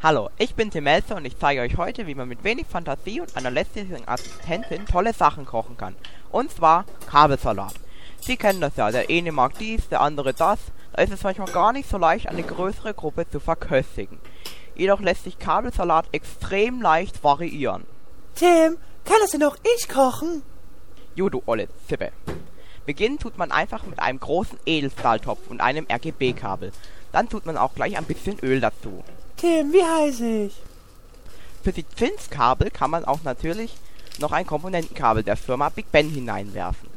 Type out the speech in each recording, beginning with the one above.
Hallo, ich bin Tim Melzer und ich zeige euch heute, wie man mit wenig Fantasie und einer lästigen Assistentin tolle Sachen kochen kann. Und zwar Kabelsalat. Sie kennen das ja, der eine mag dies, der andere das. Da ist es manchmal gar nicht so leicht, eine größere Gruppe zu verköstigen. Jedoch lässt sich Kabelsalat extrem leicht variieren. Tim, kann das denn auch ich kochen? Jo, du olle Zippe. Beginnen tut man einfach mit einem großen Edelstahltopf und einem RGB-Kabel. Dann tut man auch gleich ein bisschen Öl dazu. Tim, wie heiß ich? Für die Zinskabel kann man auch natürlich noch ein Komponentenkabel der Firma Big Ben hineinwerfen.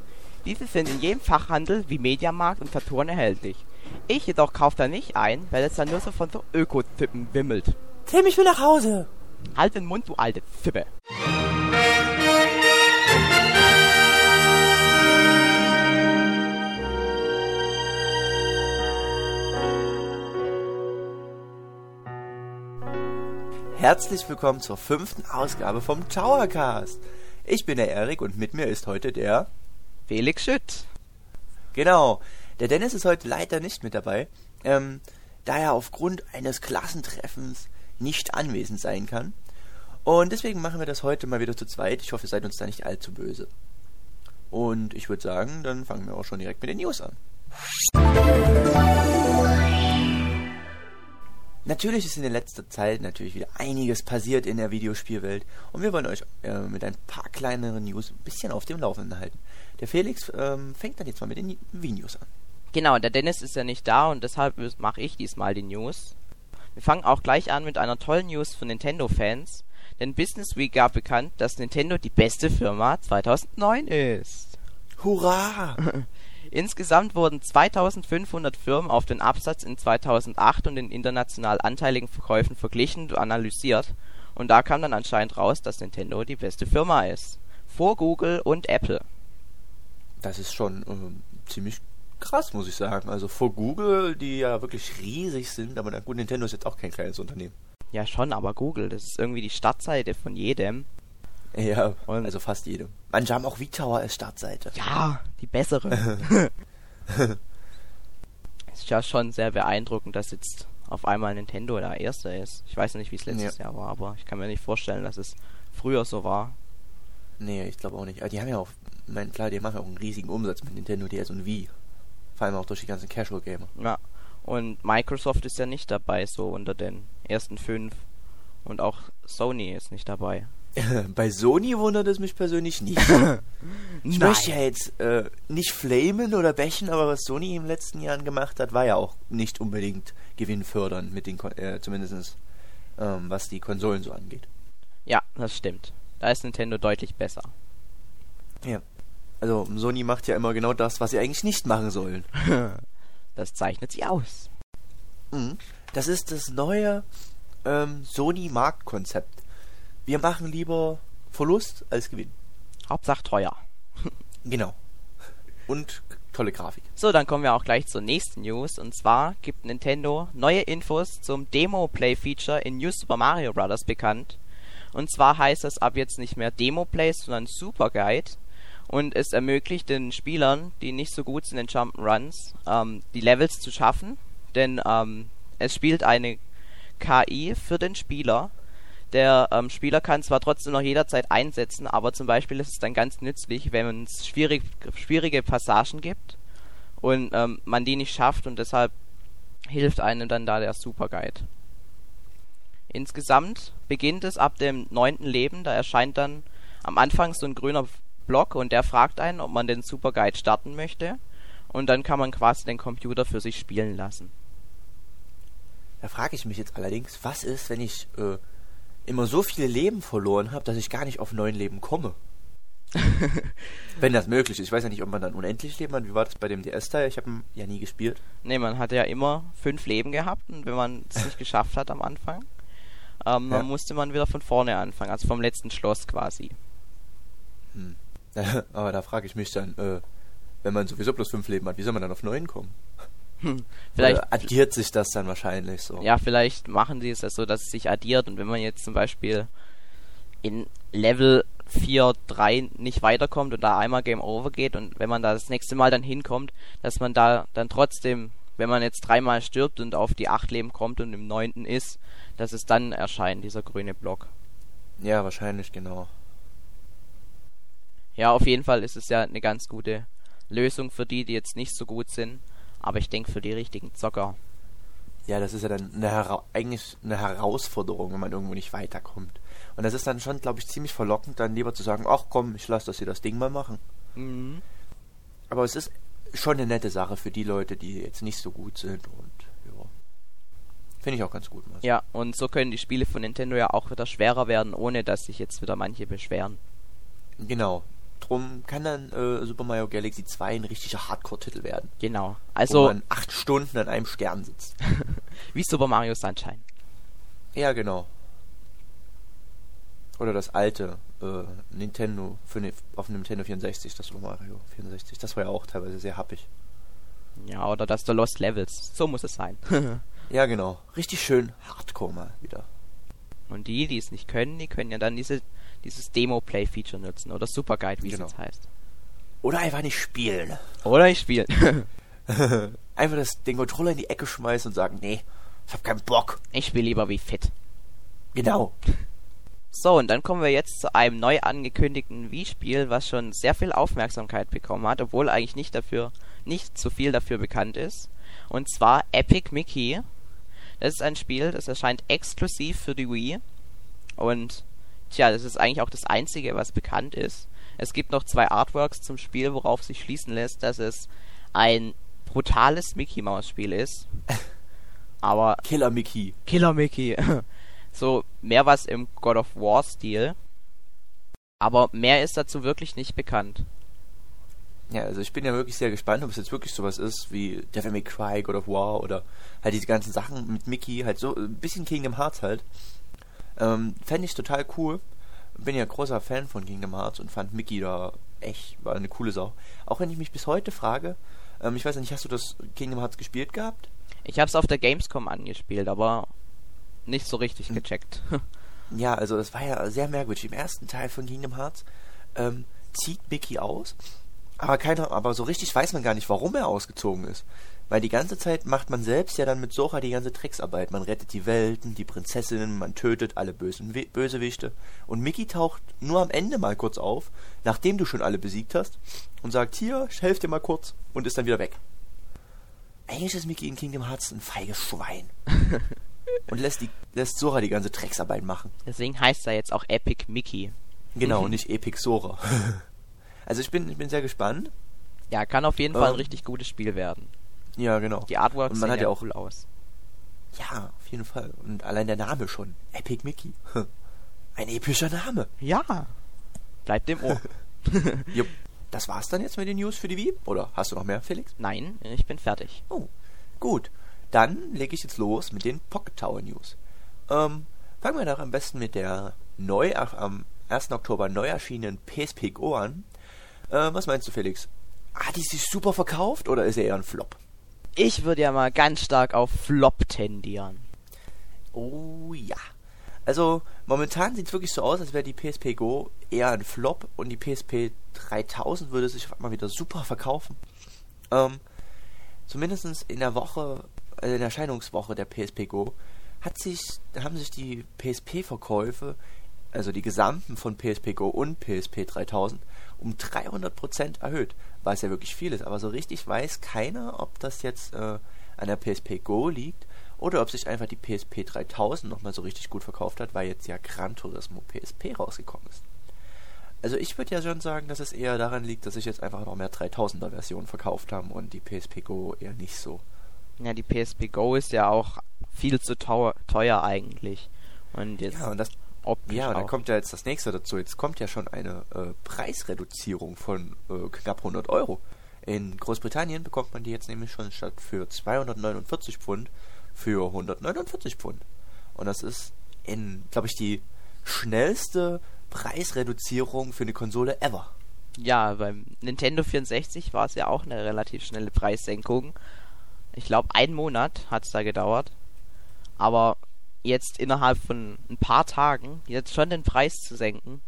Diese sind in jedem Fachhandel wie Mediamarkt und Saturn erhältlich. Ich jedoch kaufe da nicht ein, weil es dann nur so von so Öko-Zippen wimmelt. Tim, ich will nach Hause. Halt den Mund, du alte Zippe. Herzlich willkommen zur fünften Ausgabe vom Towercast. Ich bin der Erik und mit mir ist heute der... Felix Schütt. Genau, der Dennis ist heute leider nicht mit dabei, ähm, da er aufgrund eines Klassentreffens nicht anwesend sein kann. Und deswegen machen wir das heute mal wieder zu zweit. Ich hoffe, ihr seid uns da nicht allzu böse. Und ich würde sagen, dann fangen wir auch schon direkt mit den News an. Natürlich ist in der letzten Zeit natürlich wieder einiges passiert in der Videospielwelt und wir wollen euch äh, mit ein paar kleineren News ein bisschen auf dem Laufenden halten. Der Felix ähm, fängt dann jetzt mal mit den Videos an. Genau, der Dennis ist ja nicht da und deshalb mache ich diesmal die News. Wir fangen auch gleich an mit einer tollen News von Nintendo-Fans, denn Business Week gab bekannt, dass Nintendo die beste Firma 2009 ist. Hurra! Insgesamt wurden 2500 Firmen auf den Absatz in 2008 und den international anteiligen Verkäufen verglichen und analysiert und da kam dann anscheinend raus, dass Nintendo die beste Firma ist. Vor Google und Apple. Das ist schon äh, ziemlich krass, muss ich sagen. Also vor Google, die ja wirklich riesig sind, aber na gut, Nintendo ist jetzt auch kein kleines Unternehmen. Ja schon, aber Google, das ist irgendwie die Startseite von jedem. Ja, und also fast jedem. Manche haben auch VTower als Startseite. Ja, die bessere. ist ja schon sehr beeindruckend, dass jetzt auf einmal Nintendo der Erste ist. Ich weiß nicht, wie es letztes ja. Jahr war, aber ich kann mir nicht vorstellen, dass es früher so war. Nee, ich glaube auch nicht. Aber die haben ja auch, mein klar, die machen ja auch einen riesigen Umsatz mit Nintendo DS und Wii. Vor allem auch durch die ganzen Casual-Gamer. Ja. Und Microsoft ist ja nicht dabei, so unter den ersten fünf. Und auch Sony ist nicht dabei. Bei Sony wundert es mich persönlich nicht. ich möchte ja jetzt äh, nicht flamen oder bächen, aber was Sony in den letzten Jahren gemacht hat, war ja auch nicht unbedingt gewinnfördernd mit den, äh, zumindest ähm, was die Konsolen so angeht. Ja, das stimmt. Da ist Nintendo deutlich besser. Ja. Also Sony macht ja immer genau das, was sie eigentlich nicht machen sollen. das zeichnet sie aus. Mhm. Das ist das neue ähm, Sony-Marktkonzept. Wir machen lieber Verlust als Gewinn. Hauptsache teuer. genau. Und tolle Grafik. So, dann kommen wir auch gleich zur nächsten News. Und zwar gibt Nintendo neue Infos zum Demo-Play-Feature in New Super Mario Bros. bekannt. Und zwar heißt das ab jetzt nicht mehr Demo-Play, sondern Super Guide. Und es ermöglicht den Spielern, die nicht so gut sind in Jump'n'Runs, ähm, die Levels zu schaffen. Denn ähm, es spielt eine KI für den Spieler, der ähm, Spieler kann zwar trotzdem noch jederzeit einsetzen, aber zum Beispiel ist es dann ganz nützlich, wenn es schwierig, schwierige Passagen gibt und ähm, man die nicht schafft und deshalb hilft einem dann da der Superguide. Insgesamt beginnt es ab dem neunten Leben, da erscheint dann am Anfang so ein grüner Block und der fragt einen, ob man den Superguide starten möchte und dann kann man quasi den Computer für sich spielen lassen. Da frage ich mich jetzt allerdings, was ist, wenn ich äh, immer so viele Leben verloren habe, dass ich gar nicht auf neun Leben komme. Wenn das möglich ist. Ich weiß ja nicht, ob man dann unendlich Leben hat. Wie war das bei dem DS-Teil? Ich habe ihn ja nie gespielt. Nee, man hatte ja immer fünf Leben gehabt und wenn man es nicht geschafft hat am Anfang, ähm, ja. dann musste man wieder von vorne anfangen, also vom letzten Schloss quasi. Hm. Aber da frage ich mich dann, äh, wenn man sowieso bloß fünf Leben hat, wie soll man dann auf neun kommen? Vielleicht Oder addiert sich das dann wahrscheinlich so. Ja, vielleicht machen sie es ja so, dass es sich addiert und wenn man jetzt zum Beispiel in Level 4, 3 nicht weiterkommt und da einmal Game Over geht und wenn man da das nächste Mal dann hinkommt, dass man da dann trotzdem wenn man jetzt dreimal stirbt und auf die acht Leben kommt und im neunten ist, dass es dann erscheint, dieser grüne Block. Ja, wahrscheinlich, genau. Ja, auf jeden Fall ist es ja eine ganz gute Lösung für die, die jetzt nicht so gut sind. Aber ich denke für die richtigen Zocker. Ja, das ist ja dann eine Hera eigentlich eine Herausforderung, wenn man irgendwo nicht weiterkommt. Und das ist dann schon, glaube ich, ziemlich verlockend, dann lieber zu sagen, ach komm, ich lasse das hier das Ding mal machen. Mhm. Aber es ist schon eine nette Sache für die Leute, die jetzt nicht so gut sind und ja. Finde ich auch ganz gut. Marcel. Ja, und so können die Spiele von Nintendo ja auch wieder schwerer werden, ohne dass sich jetzt wieder manche beschweren. Genau. Drum kann dann äh, Super Mario Galaxy 2 ein richtiger Hardcore-Titel werden. Genau. wo Also man acht Stunden an einem Stern sitzt. wie Super Mario Sunshine. Ja, genau. Oder das alte äh, Nintendo für ne, auf dem Nintendo 64, das Super Mario 64. Das war ja auch teilweise sehr happig. Ja, oder das The Lost Levels. So muss es sein. Ja, genau. Richtig schön Hardcore mal wieder. Und die, die es nicht können, die können ja dann diese, dieses Demo-Play-Feature nutzen. Oder Super Guide, wie Genau. es jetzt heißt. Oder einfach nicht spielen. Oder ich spiele. Einfach das, den Controller in die Ecke schmeißen und sagen, nee, ich hab keinen Bock. ich spiele lieber wie fit. Genau. So, und dann kommen wir jetzt zu einem neu angekündigten Wii-Spiel, was schon sehr viel Aufmerksamkeit bekommen hat, obwohl eigentlich nicht dafür, nicht so viel dafür bekannt ist. Und zwar Epic Mickey. Das ist ein Spiel, das erscheint exklusiv für die Wii. Und tja, das ist eigentlich auch das einzige, was bekannt ist. Es gibt noch zwei Artworks zum Spiel, worauf sich schließen lässt, dass es ein brutales Mickey Mouse Spiel ist. Aber Killer Mickey. Killer Mickey. so mehr was im God of War Stil. Aber mehr ist dazu wirklich nicht bekannt. Ja, also ich bin ja wirklich sehr gespannt, ob es jetzt wirklich sowas ist wie Devil May Cry, God of War oder halt diese ganzen Sachen mit Mickey, halt so ein bisschen Kingdom Hearts halt. Ähm, Fände ich total cool. Bin ja großer Fan von Kingdom Hearts und fand Mickey da echt, war eine coole Sau. Auch wenn ich mich bis heute frage, ähm, ich weiß nicht, hast du das Kingdom Hearts gespielt gehabt? Ich hab's auf der Gamescom angespielt, aber nicht so richtig Hm. gecheckt. Ja, also das war ja sehr merkwürdig. Im ersten Teil von Kingdom Hearts ähm, zieht Mickey aus, aber keiner, aber so richtig weiß man gar nicht, warum er ausgezogen ist. Weil die ganze Zeit macht man selbst ja dann mit Sora die ganze Drecksarbeit. Man rettet die Welten, die Prinzessinnen, man tötet alle bösen We Bösewichte. Und Mickey taucht nur am Ende mal kurz auf, nachdem du schon alle besiegt hast, und sagt, hier, ich helf dir mal kurz, und ist dann wieder weg. Eigentlich ist Mickey in Kingdom Hearts ein feiges Schwein. und lässt, die, lässt Sora die ganze Drecksarbeit machen. Deswegen heißt er jetzt auch Epic Mickey. Genau, Mhm. nicht Epic Sora. also ich bin, ich bin sehr gespannt. Ja, kann auf jeden Fall ein Ähm. richtig gutes Spiel werden. Ja, genau. Die Artworks sehen ja ja auch- cool aus. Ja, auf jeden Fall. Und allein der Name schon. Epic Mickey. Ein epischer Name. Ja. Bleibt im Ohr. Jupp. Das war's dann jetzt mit den News für die Wii? Oder hast du noch mehr, Felix? Nein, ich bin fertig. Oh, gut. Dann lege ich jetzt los mit den Pocket Tower News. Ähm, fangen wir doch am besten mit der neu am 1. Oktober neu erschienenen PSP Go an. Äh, was meinst du, Felix? Hat die sich super verkauft oder ist er eher ein Flop? Ich würde ja mal ganz stark auf Flop tendieren. Oh ja. Also momentan sieht es wirklich so aus, als wäre die PSP Go eher ein Flop und die PSP 3000 würde sich auf einmal wieder super verkaufen. Ähm, zumindest in der Woche, also in der Erscheinungswoche der PSP Go, hat sich, haben sich die PSP-Verkäufe, also die gesamten von PSP Go und PSP 3000, um 300% erhöht, was ja wirklich viel ist. Aber so richtig weiß keiner, ob das jetzt äh, an der PSP Go liegt oder ob sich einfach die PSP 3000 nochmal so richtig gut verkauft hat, weil jetzt ja Gran Turismo PSP rausgekommen ist. Also ich würde ja schon sagen, dass es eher daran liegt, dass sich jetzt einfach noch mehr 3000er Versionen verkauft haben und die PSP Go eher nicht so. Ja, die PSP Go ist ja auch viel zu teuer, teuer eigentlich. Und jetzt Ja, und das optisch Ja, auch. kommt ja jetzt das nächste dazu. Jetzt kommt ja schon eine äh, Preisreduzierung von äh, knapp 100 Euro. In Großbritannien bekommt man die jetzt nämlich schon statt für 249 Pfund für 149 Pfund. Und das ist in, glaube ich, die schnellste Preisreduzierung für eine Konsole ever. Ja, beim Nintendo 64 war es ja auch eine relativ schnelle Preissenkung. Ich glaube, einen Monat hat es da gedauert. Aber jetzt innerhalb von ein paar Tagen jetzt schon den Preis zu senken,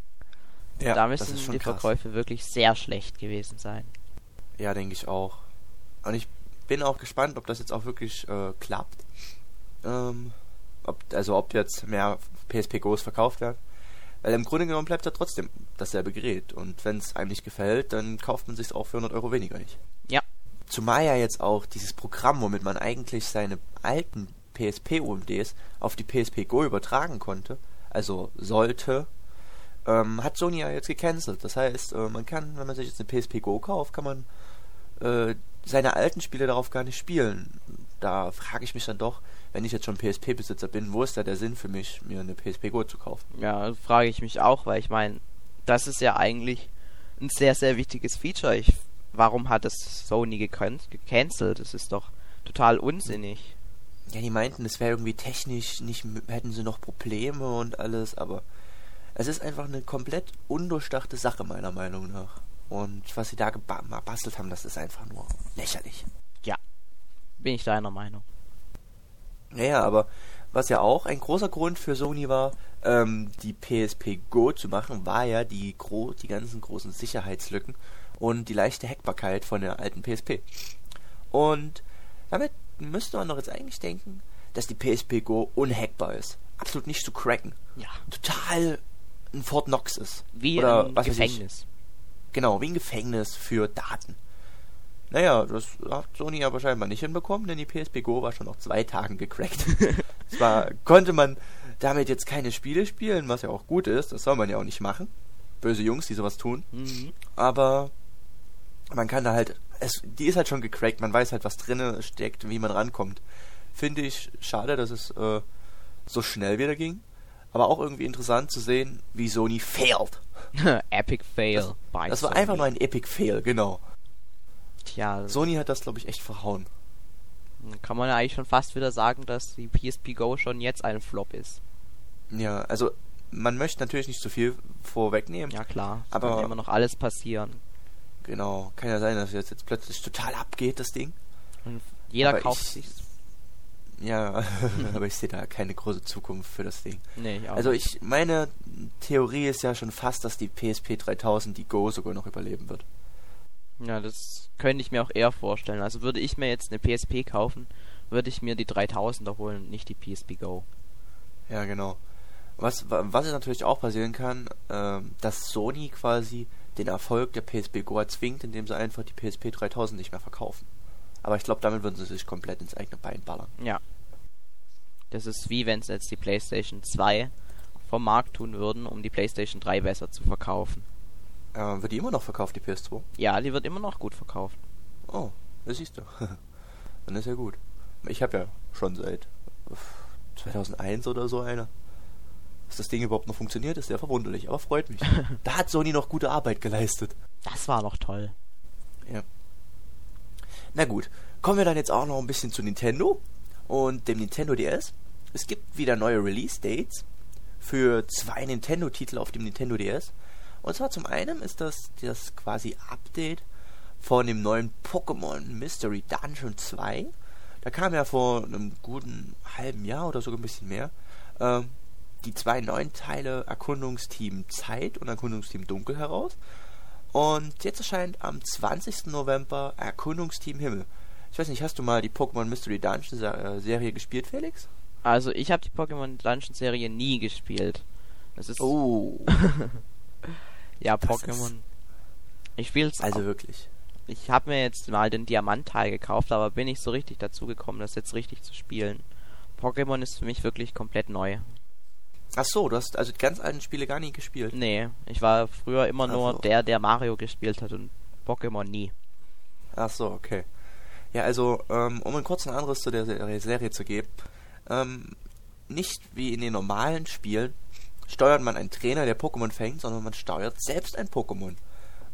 da müssen die krass. Verkäufe wirklich sehr schlecht gewesen sein. Ja, denke ich auch. Und ich bin auch gespannt, ob das jetzt auch wirklich äh, klappt. Ähm, ob, also ob jetzt mehr PSP Go's verkauft werden. Weil im Grunde genommen bleibt ja trotzdem dasselbe Gerät. Und wenn es einem nicht gefällt, dann kauft man sich auch für 100 Euro weniger nicht. Ja. Zumal ja jetzt auch dieses Programm, womit man eigentlich seine alten PSP-UMDs auf die PSP Go übertragen konnte, also sollte, ähm, hat Sony ja jetzt gecancelt. Das heißt, äh, man kann, wenn man sich jetzt eine PSP Go kauft, kann man äh, seine alten Spiele darauf gar nicht spielen. Da frage ich mich dann doch, wenn ich jetzt schon PSP-Besitzer bin, wo ist da der Sinn für mich, mir eine PSP Go zu kaufen? Ja, frage ich mich auch, weil ich meine, das ist ja eigentlich ein sehr, sehr wichtiges Feature. Ich, warum hat das Sony gecan gecancelt? Das ist doch total unsinnig. Ja, die meinten, es wäre irgendwie technisch nicht, hätten sie noch Probleme und alles, aber es ist einfach eine komplett undurchdachte Sache, meiner Meinung nach. Und was sie da gebastelt haben, das ist einfach nur lächerlich. Ja, bin ich deiner Meinung. Naja, aber was ja auch ein großer Grund für Sony war, ähm, die PSP Go zu machen, war ja die, gro die ganzen großen Sicherheitslücken und die leichte Hackbarkeit von der alten PSP. Und damit müsste man doch jetzt eigentlich denken, dass die PSP Go unhackbar ist. Absolut nicht zu cracken. Ja. Total ein Fort Knox ist. Wie Oder ein. Gefängnis. Genau, wie ein Gefängnis für Daten. Naja, das hat Sony aber scheinbar nicht hinbekommen, denn die PSP Go war schon nach zwei Tagen gecrackt. Zwar konnte man damit jetzt keine Spiele spielen, was ja auch gut ist, das soll man ja auch nicht machen. Böse Jungs, die sowas tun. Mhm. Aber man kann da halt, es, die ist halt schon gecrackt, man weiß halt, was drinne steckt, wie man rankommt. Finde ich schade, dass es äh, so schnell wieder ging. Aber auch irgendwie interessant zu sehen, wie Sony failed. Epic Fail. Das, das war Sony. einfach nur ein Epic Fail, genau. Tja, Sony hat das, glaube ich, echt verhauen. dann kann man ja eigentlich schon fast wieder sagen, dass die PSP Go schon jetzt ein Flop ist. Ja, also man möchte natürlich nicht zu viel vorwegnehmen. Ja klar, es Aber- kann immer noch alles passieren. Genau, kann ja sein, dass jetzt, jetzt plötzlich total abgeht, das Ding. Und jeder Aber kauft ich- sich's. Ja, aber ich sehe da keine große Zukunft für das Ding. Nee, ich auch Also ich, meine Theorie ist ja schon fast, dass die PSP 3000 die Go sogar noch überleben wird. Ja, das könnte ich mir auch eher vorstellen. Also würde ich mir jetzt eine PSP kaufen, würde ich mir die 3000er holen, nicht die PSP Go. Ja, genau. Was, wa- was natürlich auch passieren kann, ähm, dass Sony quasi den Erfolg der PSP Go erzwingt, indem sie einfach die PSP 3000 nicht mehr verkaufen. Aber ich glaube, damit würden sie sich komplett ins eigene Bein ballern. Ja. Das ist wie wenn sie jetzt die PlayStation 2 vom Markt tun würden, um die PlayStation 3 besser zu verkaufen. Äh, wird die immer noch verkauft, die PS2? Ja, die wird immer noch gut verkauft. Oh, das siehst du. Dann ist ja gut. Ich habe ja schon seit uff, 2001 oder so eine. Dass das Ding überhaupt noch funktioniert, ist sehr verwunderlich, aber freut mich. da hat Sony noch gute Arbeit geleistet. Das war noch toll. Ja. Na gut, kommen wir dann jetzt auch noch ein bisschen zu Nintendo und dem Nintendo DS. Es gibt wieder neue Release-Dates für zwei Nintendo-Titel auf dem Nintendo DS. Und zwar zum einen ist das das quasi Update von dem neuen Pokémon Mystery Dungeon 2. Da kam ja vor einem guten halben Jahr oder sogar ein bisschen mehr ähm, die zwei neuen Teile Erkundungsteam Zeit und Erkundungsteam Dunkel heraus. Und jetzt erscheint am 20. November Erkundungsteam Himmel. Ich weiß nicht, hast du mal die Pokémon Mystery Dungeon äh, Serie gespielt, Felix? Also ich habe die Pokémon Dungeon Serie nie gespielt. Das ist Oh, ja das Pokémon. Ich spiel's also wirklich. Ich habe mir jetzt mal den Diamantteil gekauft, aber bin nicht so richtig dazu gekommen, das jetzt richtig zu spielen. Pokémon ist für mich wirklich komplett neu. Ach so, du hast also die ganz alten Spiele gar nie gespielt. Nee, ich war früher immer Ach nur so. der, der Mario gespielt hat und Pokémon nie. Ach so, okay. Ja, also, ähm, um einen kurzen Anriss zu der Serie, Serie zu geben, ähm, nicht wie in den normalen Spielen steuert man einen Trainer, der Pokémon fängt, sondern man steuert selbst ein Pokémon.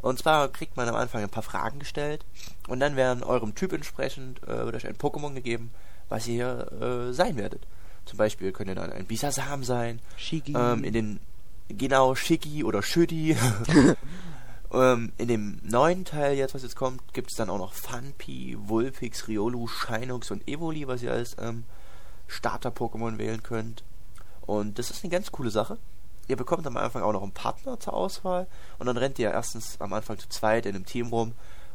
Und zwar kriegt man am Anfang ein paar Fragen gestellt und dann werden eurem Typ entsprechend äh, wird euch ein Pokémon gegeben, was ihr äh, sein werdet. Zum Beispiel könnt ihr dann ein Bisasam sein, Shigi. ähm, in den genau Shiggy oder Schütti. ähm, in dem neuen Teil jetzt, was jetzt kommt, gibt es dann auch noch Funpi, Vulpix, Riolu, Shinox und Evoli, was ihr als ähm, Starter-Pokémon wählen könnt. Und das ist eine ganz coole Sache. Ihr bekommt am Anfang auch noch einen Partner zur Auswahl und dann rennt ihr erstens am Anfang zu zweit in einem Team rum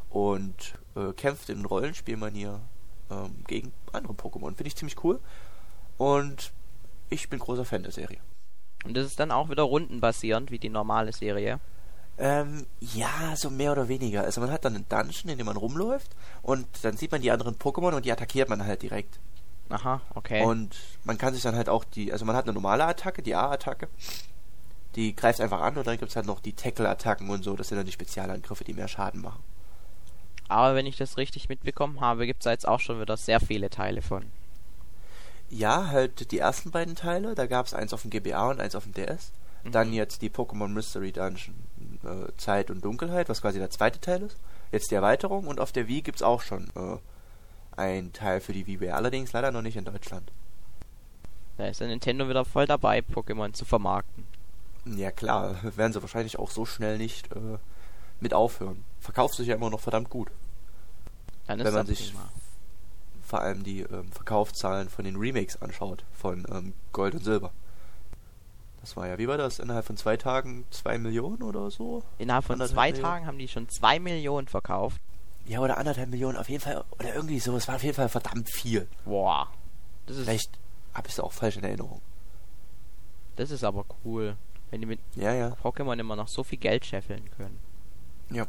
und äh, kämpft in Rollenspielmanier ähm, gegen andere Pokémon. Finde ich ziemlich cool. Und ich bin großer Fan der Serie. Und das ist dann auch wieder rundenbasierend, wie die normale Serie. Ähm, ja, so mehr oder weniger. Also man hat dann einen Dungeon, in dem man rumläuft und dann sieht man die anderen Pokémon und die attackiert man halt direkt. Aha, okay. Und man kann sich dann halt auch die, also man hat eine normale Attacke, die A-Attacke, die greift einfach an und dann gibt es halt noch die Tackle-Attacken und so, das sind dann die Spezialangriffe, die mehr Schaden machen. Aber wenn ich das richtig mitbekommen habe, gibt es da jetzt auch schon wieder sehr viele Teile von. Ja, halt die ersten beiden Teile, da gab es eins auf dem GBA und eins auf dem DS. Mhm. Dann jetzt die Pokémon Mystery Dungeon äh, Zeit und Dunkelheit, was quasi der zweite Teil ist. Jetzt die Erweiterung und auf der Wii gibt es auch schon äh, ein Teil für die Wii, allerdings leider noch nicht in Deutschland. Da ist der Nintendo wieder voll dabei, Pokémon zu vermarkten. Ja klar, werden sie wahrscheinlich auch so schnell nicht äh, mit aufhören. Verkauft sich ja immer noch verdammt gut. Dann ist Wenn man das sich prima. Vor allem die ähm, Verkaufszahlen von den Remakes anschaut, von ähm, Gold und Silber. Das war ja, wie war das? Innerhalb von zwei Tagen zwei Millionen oder so? Innerhalb von anderthalb zwei Millionen? Tagen haben die schon zwei Millionen verkauft. Ja, oder anderthalb Millionen, auf jeden Fall, oder irgendwie so. Es war auf jeden Fall verdammt viel. Boah. Das ist, Vielleicht habe ich es auch falsch in Erinnerung. das ist aber cool. Wenn die mit Ja, ja. Pokémon immer noch so viel Geld scheffeln können. Ja.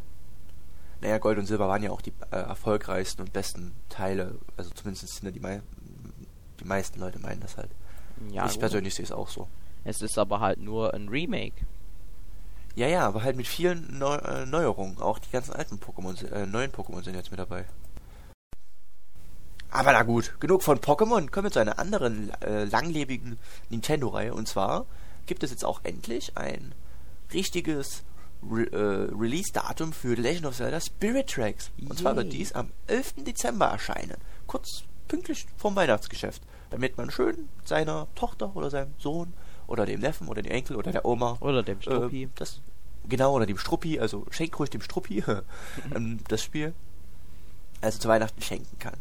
Naja, Gold und Silber waren ja auch die äh, erfolgreichsten und besten Teile. Also zumindest sind ja die, mei die meisten Leute meinen das halt. Ja, ich gut. persönlich sehe es auch so. Es ist aber halt nur ein Remake. Ja, ja, aber halt mit vielen Neu äh, Neuerungen. Auch die ganzen alten Pokémon, äh, neuen Pokémon sind jetzt mit dabei. Aber na gut, genug von Pokémon. Kommen wir zu einer anderen äh, langlebigen Nintendo-Reihe. Und zwar gibt es jetzt auch endlich ein richtiges Re äh, Release-Datum für Legend of Zelda Spirit Tracks. Und zwar wird Yay. dies am 11. Dezember erscheinen. Kurz pünktlich vorm Weihnachtsgeschäft. Damit man schön seiner Tochter oder seinem Sohn oder dem Neffen oder dem Enkel oder der Oma Oder dem Struppi. äh, das, genau, oder dem Struppi, also schenkt ruhig dem Struppi ähm, das Spiel. Also zu Weihnachten schenken kann.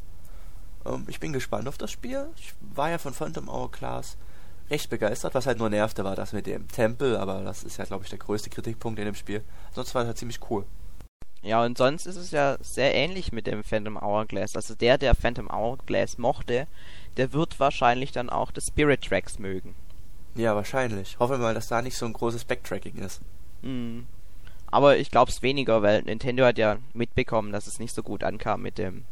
Ähm, ich bin gespannt auf das Spiel. Ich war ja von Phantom Hourglass recht begeistert. Was halt nur nervte, war das mit dem Tempel, aber das ist ja, glaube ich, der größte Kritikpunkt in dem Spiel. Sonst war es halt ziemlich cool. Ja, und sonst ist es ja sehr ähnlich mit dem Phantom Hourglass. Also der, der Phantom Hourglass mochte, der wird wahrscheinlich dann auch das Spirit Tracks mögen. Ja, wahrscheinlich. Hoffe mal, dass da nicht so ein großes Backtracking ist. Hm. Aber ich glaube es weniger, weil Nintendo hat ja mitbekommen, dass es nicht so gut ankam mit dem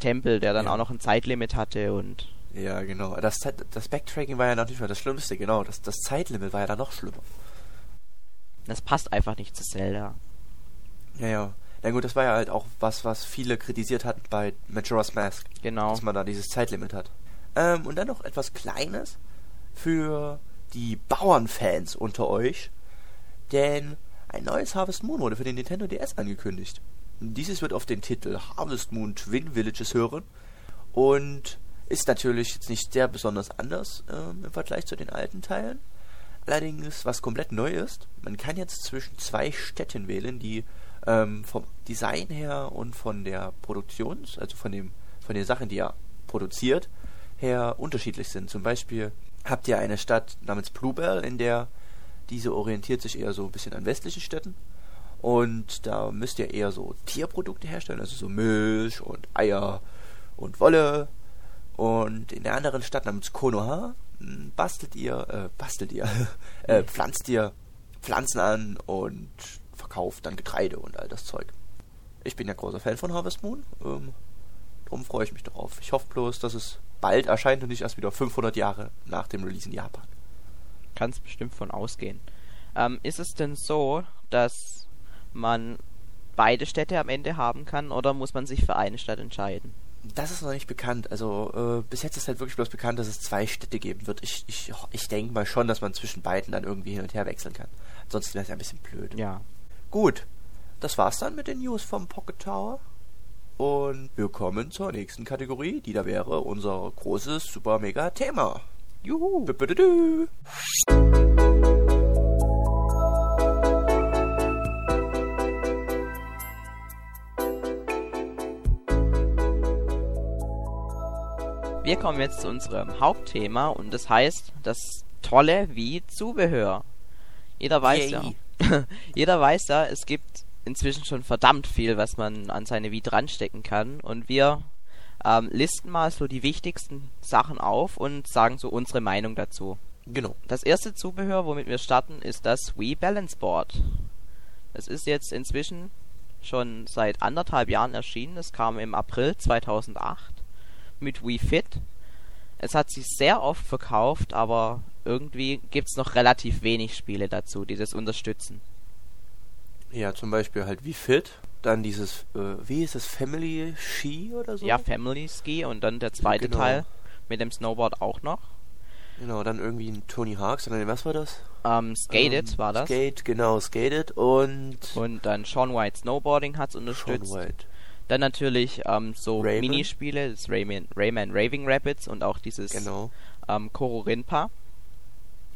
Tempel, der dann Ja. auch noch ein Zeitlimit hatte und Ja, genau. Das, das Backtracking war ja noch nicht mal das Schlimmste, genau. Das, das Zeitlimit war ja dann noch schlimmer. das passt einfach nicht zu Zelda. Ja, ja. Na gut, das war ja halt auch was, was viele kritisiert hatten bei Majora's Mask, Genau. dass man da dieses Zeitlimit hat. Ähm, und dann noch etwas Kleines für die Bauernfans unter euch, denn ein neues Harvest Moon wurde für den Nintendo DS angekündigt. Dieses wird auf den Titel Harvest Moon Twin Villages hören und ist natürlich jetzt nicht sehr besonders anders ähm, im Vergleich zu den alten Teilen. Allerdings, was komplett neu ist, man kann jetzt zwischen zwei Städten wählen, die ähm, vom Design her und von der Produktions, also von dem, von den Sachen, die er produziert, her unterschiedlich sind. Zum Beispiel habt ihr eine Stadt namens Bluebell, in der diese orientiert sich eher so ein bisschen an westlichen Städten. Und da müsst ihr eher so Tierprodukte herstellen, also so Milch und Eier und Wolle. Und in der anderen Stadt namens Konoha m, bastelt ihr, äh, bastelt ihr, äh, pflanzt ihr Pflanzen an und verkauft dann Getreide und all das Zeug. Ich bin ja großer Fan von Harvest Moon, ähm, darum freue ich mich darauf. Ich hoffe bloß, dass es bald erscheint und nicht erst wieder 500 Jahre nach dem Release in Japan. Kannst bestimmt von ausgehen. Ähm, ist es denn so, dass man beide Städte am Ende haben kann oder muss man sich für eine Stadt entscheiden? Das ist noch nicht bekannt. Also äh, bis jetzt ist halt wirklich bloß bekannt, dass es zwei Städte geben wird. Ich, ich, ich denke mal schon, dass man zwischen beiden dann irgendwie hin und her wechseln kann. Ansonsten wäre es ja ein bisschen blöd. Ja. Gut, das war's dann mit den News vom Pocket Tower. Und wir kommen zur nächsten Kategorie, die da wäre unser großes super mega Thema. Juhu. Bü-bü-dü-dü. Wir kommen jetzt zu unserem Hauptthema und das heißt das tolle wie Zubehör. Jeder weiß Yay. ja. jeder weiß ja, es gibt inzwischen schon verdammt viel, was man an seine Wii dranstecken kann. Und wir ähm, listen mal so die wichtigsten Sachen auf und sagen so unsere Meinung dazu. Genau. Das erste Zubehör, womit wir starten, ist das Wii Balance Board. Es ist jetzt inzwischen schon seit anderthalb Jahren erschienen. Es kam im April 2008 mit Wii Fit. Es hat sich sehr oft verkauft, aber irgendwie gibt es noch relativ wenig Spiele dazu, die das unterstützen. Ja, zum Beispiel halt wie Fit. Dann dieses, äh, wie ist das, Family Ski oder so? Ja, Family Ski und dann der zweite Genau. Teil mit dem Snowboard auch noch. Genau, dann irgendwie ein Tony Hawk, sondern was war das? Ähm, Skated Ähm, war das. Skate, genau, Skated und Und dann Sean White Snowboarding hat's Sean unterstützt. White. Dann natürlich ähm, so Rayman. Minispiele, das Rayman, Rayman Raving Rapids und auch dieses Genau. ähm, Koro Rinpa.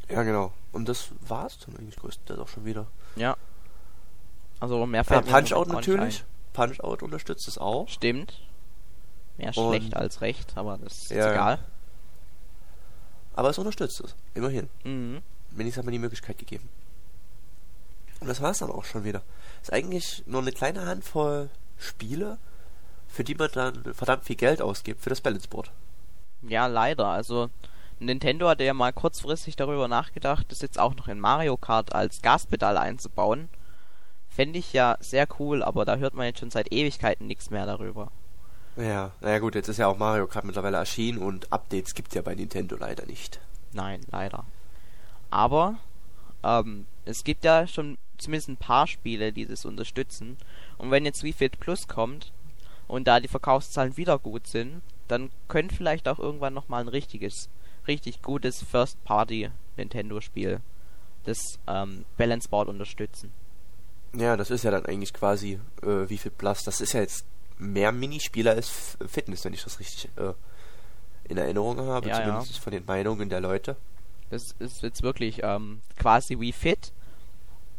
Ja, genau. Und das war's dann eigentlich größtenteils auch schon wieder. Ja. Also mehr Ja, fällt mir Punch noch Out gar nicht natürlich. Punch Out unterstützt es auch. Stimmt. Mehr Und- schlecht als recht, aber das ist Ja, egal. Aber es unterstützt es. Immerhin. Mhm. Wenigstens hat man die Möglichkeit gegeben. Und das war's dann auch schon wieder. Ist eigentlich nur eine kleine Handvoll Spiele, für die man dann verdammt viel Geld ausgibt für das Balance Board. Ja, leider. Also Nintendo hatte ja mal kurzfristig darüber nachgedacht, das jetzt auch noch in Mario Kart als Gaspedal einzubauen. Fände ich ja sehr cool, aber da hört man jetzt schon seit Ewigkeiten nichts mehr darüber. Ja, naja gut, jetzt ist ja auch Mario Kart mittlerweile erschienen und Updates gibt's ja bei Nintendo leider nicht. Nein, leider. Aber ähm, es gibt ja schon zumindest ein paar Spiele, die das unterstützen. Und wenn jetzt Wii Fit Plus kommt und da die Verkaufszahlen wieder gut sind, dann könnte vielleicht auch irgendwann nochmal ein richtiges, richtig gutes First-Party-Nintendo-Spiel das ähm, Balance Board unterstützen. Ja, das ist ja dann eigentlich quasi äh, wie viel Plus. Das ist ja jetzt mehr Minispieler als F- Fitness, wenn ich das richtig äh, in Erinnerung habe, Ja, ja. zumindest von den Meinungen der Leute. Das ist jetzt wirklich ähm, quasi Wii Fit.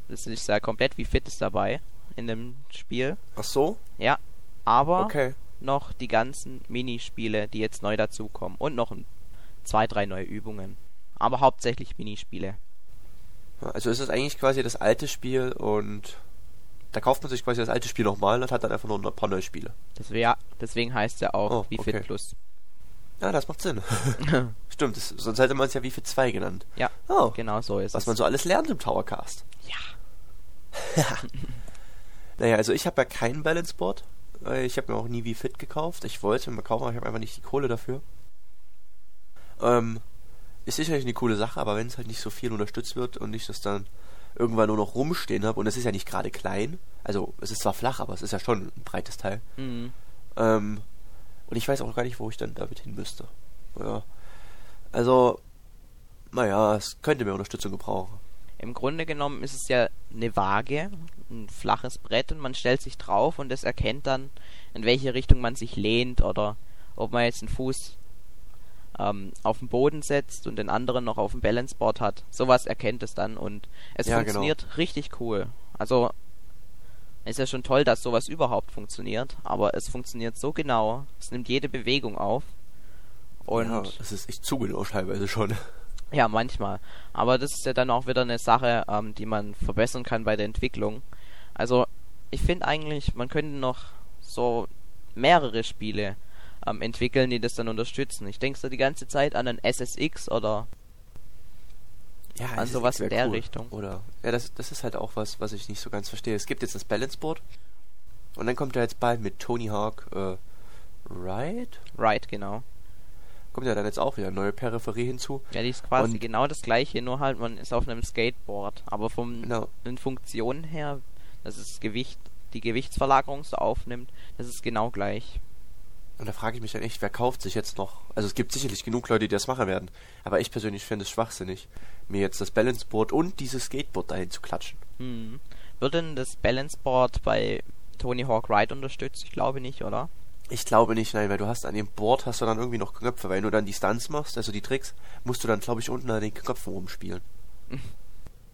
Das ist ja komplett Wii Fit ist dabei in dem Spiel. Ach so? Ja, aber Okay. noch die ganzen Minispiele, die jetzt neu dazukommen. Und noch ein, zwei, drei neue Übungen. Aber hauptsächlich Minispiele. Also ist es eigentlich quasi das alte Spiel und da kauft man sich quasi das alte Spiel nochmal und hat dann einfach nur ein paar neue Spiele. Das wär, deswegen heißt ja auch Oh, Wii okay. Fit Plus. Ja, das macht Sinn. Stimmt, das, sonst hätte man es ja wie für zwei genannt. Ja, Oh, genau so ist was es. man so alles lernt im Towercast. ja. Naja, also ich habe ja kein Balance Board. Äh, Ich habe mir auch nie wie Fit gekauft. Ich wollte mir kaufen, aber ich habe einfach nicht die Kohle dafür. Ähm, ist sicherlich eine coole Sache, aber wenn es halt nicht so viel unterstützt wird und ich das dann irgendwann nur noch rumstehen habe, und es ist ja nicht gerade klein, also es ist zwar flach, aber es ist ja schon ein breites Teil. Mhm. Ähm, und ich weiß auch gar nicht, wo ich dann damit hin müsste. Ja. Also, naja, es könnte mehr Unterstützung gebrauchen. Im Grunde genommen ist es ja eine Waage, ein flaches Brett und man stellt sich drauf und es erkennt dann, in welche Richtung man sich lehnt oder ob man jetzt einen Fuß ähm, auf den Boden setzt und den anderen noch auf dem Balanceboard hat. Sowas erkennt es dann und es Ja, genau. funktioniert richtig cool. Also ist ja schon toll, dass sowas überhaupt funktioniert, aber es funktioniert so genau. Es nimmt jede Bewegung auf. Und ja, das ist echt zu genau teilweise schon. Ja, manchmal. Aber das ist ja dann auch wieder eine Sache, ähm, die man verbessern kann bei der Entwicklung. Also, ich finde eigentlich, man könnte noch so mehrere Spiele ähm, entwickeln, die das dann unterstützen. Ich denke so die ganze Zeit an einen SSX oder Ja, An ist- sowas in der Richtung. Oder, ja, das, das ist halt auch was, was ich nicht so ganz verstehe. Es gibt jetzt das Balance Board und dann kommt ja jetzt bald mit Tony Hawk äh, Ride. Right, genau. Kommt ja dann jetzt auch wieder eine neue Peripherie hinzu. Ja, die ist quasi Und- genau das gleiche, nur halt man ist auf einem Skateboard. Aber von Genau. den Funktionen her, dass es Gewicht, die Gewichtsverlagerung so aufnimmt, das ist genau gleich. Und da frage ich mich dann echt, wer kauft sich jetzt noch? Also es gibt sicherlich genug Leute, die das machen werden. Aber ich persönlich finde es schwachsinnig, mir jetzt das Balance Board und dieses Skateboard dahin zu klatschen. Hm. Wird denn das Balanceboard bei Tony Hawk Ride unterstützt? Ich glaube nicht, oder? Ich glaube nicht, nein, weil du hast an dem Board hast du dann irgendwie noch Knöpfe, weil wenn du dann die Stunts machst, also die Tricks, musst du dann, glaube ich, unten an den Knöpfen rumspielen.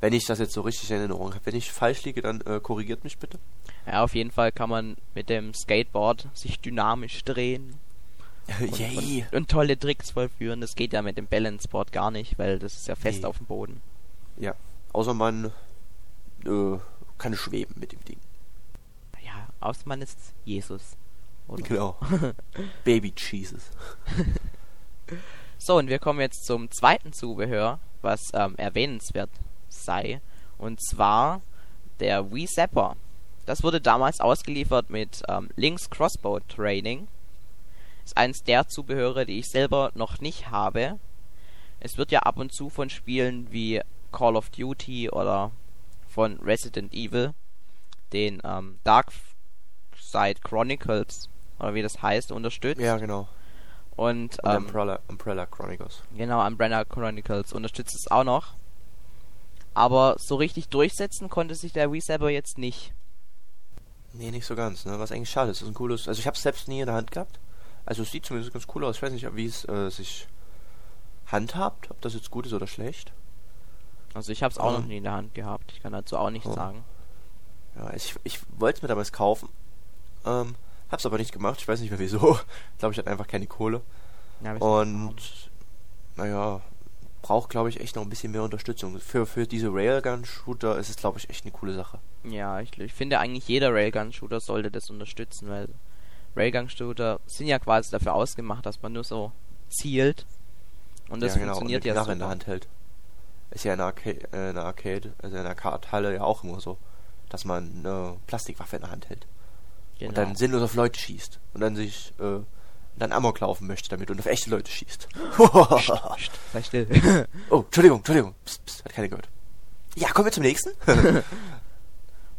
wenn ich das jetzt so richtig in Erinnerung habe. Wenn ich falsch liege, dann äh, korrigiert mich bitte. Ja, auf jeden Fall kann man mit dem Skateboard sich dynamisch drehen und, Yay! und, und tolle Tricks vollführen. Das geht ja mit dem Balanceboard gar nicht, weil das ist ja fest Nee. auf dem Boden. Ja, außer man äh, kann schweben mit dem Ding. außer man ist Jesus. Oder? Genau. Baby Jesus. So, und wir kommen jetzt zum zweiten Zubehör, was ähm, erwähnenswert sei. Und zwar der Wii Zapper. Das wurde damals ausgeliefert mit ähm, Links Crossbow Training. Ist eines der Zubehöre, die ich selber noch nicht habe. Es wird ja ab und zu von Spielen wie Call of Duty oder von Resident Evil, den ähm, Dark Side Chronicles oder wie das heißt, unterstützt. Ja, genau. Und, Und ähm, Umbrella, Umbrella Chronicles. Genau, Umbrella Chronicles unterstützt es auch noch. Aber so richtig durchsetzen konnte sich der Wii Saber jetzt nicht. Nee, nicht so ganz, ne? Was eigentlich schade ist. Das ist ein cooles. Also ich habe es selbst nie in der Hand gehabt. Also es sieht zumindest ganz cool aus. Ich weiß nicht, wie es äh, sich handhabt, ob das jetzt gut ist oder schlecht. Also ich habe es auch noch Ähm. nie in der Hand gehabt. Ich kann dazu auch nichts Oh. sagen. Ja, ich, ich wollte es mir damals kaufen. Ähm, hab's aber nicht gemacht. Ich weiß nicht mehr wieso. Ich glaube, ich hatte einfach keine Kohle. Ja, Und naja, braucht glaube ich echt noch ein bisschen mehr Unterstützung. Für, für diese Railgun-Shooter ist es glaube ich echt eine coole Sache. Ja, ich, ich finde eigentlich jeder Railgun-Shooter sollte das unterstützen, weil Railgun-Shooter sind ja quasi dafür ausgemacht, dass man nur so zielt. Und das ja, genau, funktioniert und eine ja Knarre in der. Hand hält. Ist ja in der, Arca äh, in der Arcade, also in der Arcade-Halle ja auch immer so, dass man eine Plastikwaffe in der Hand hält. Genau. Und dann sinnlos auf Leute schießt. Und dann sich, äh, dann Amok laufen möchte damit und auf echte Leute schießt. Psst, sei still. oh, Entschuldigung, Entschuldigung. Psst, psst, hat keiner gehört. Ja, kommen wir zum nächsten.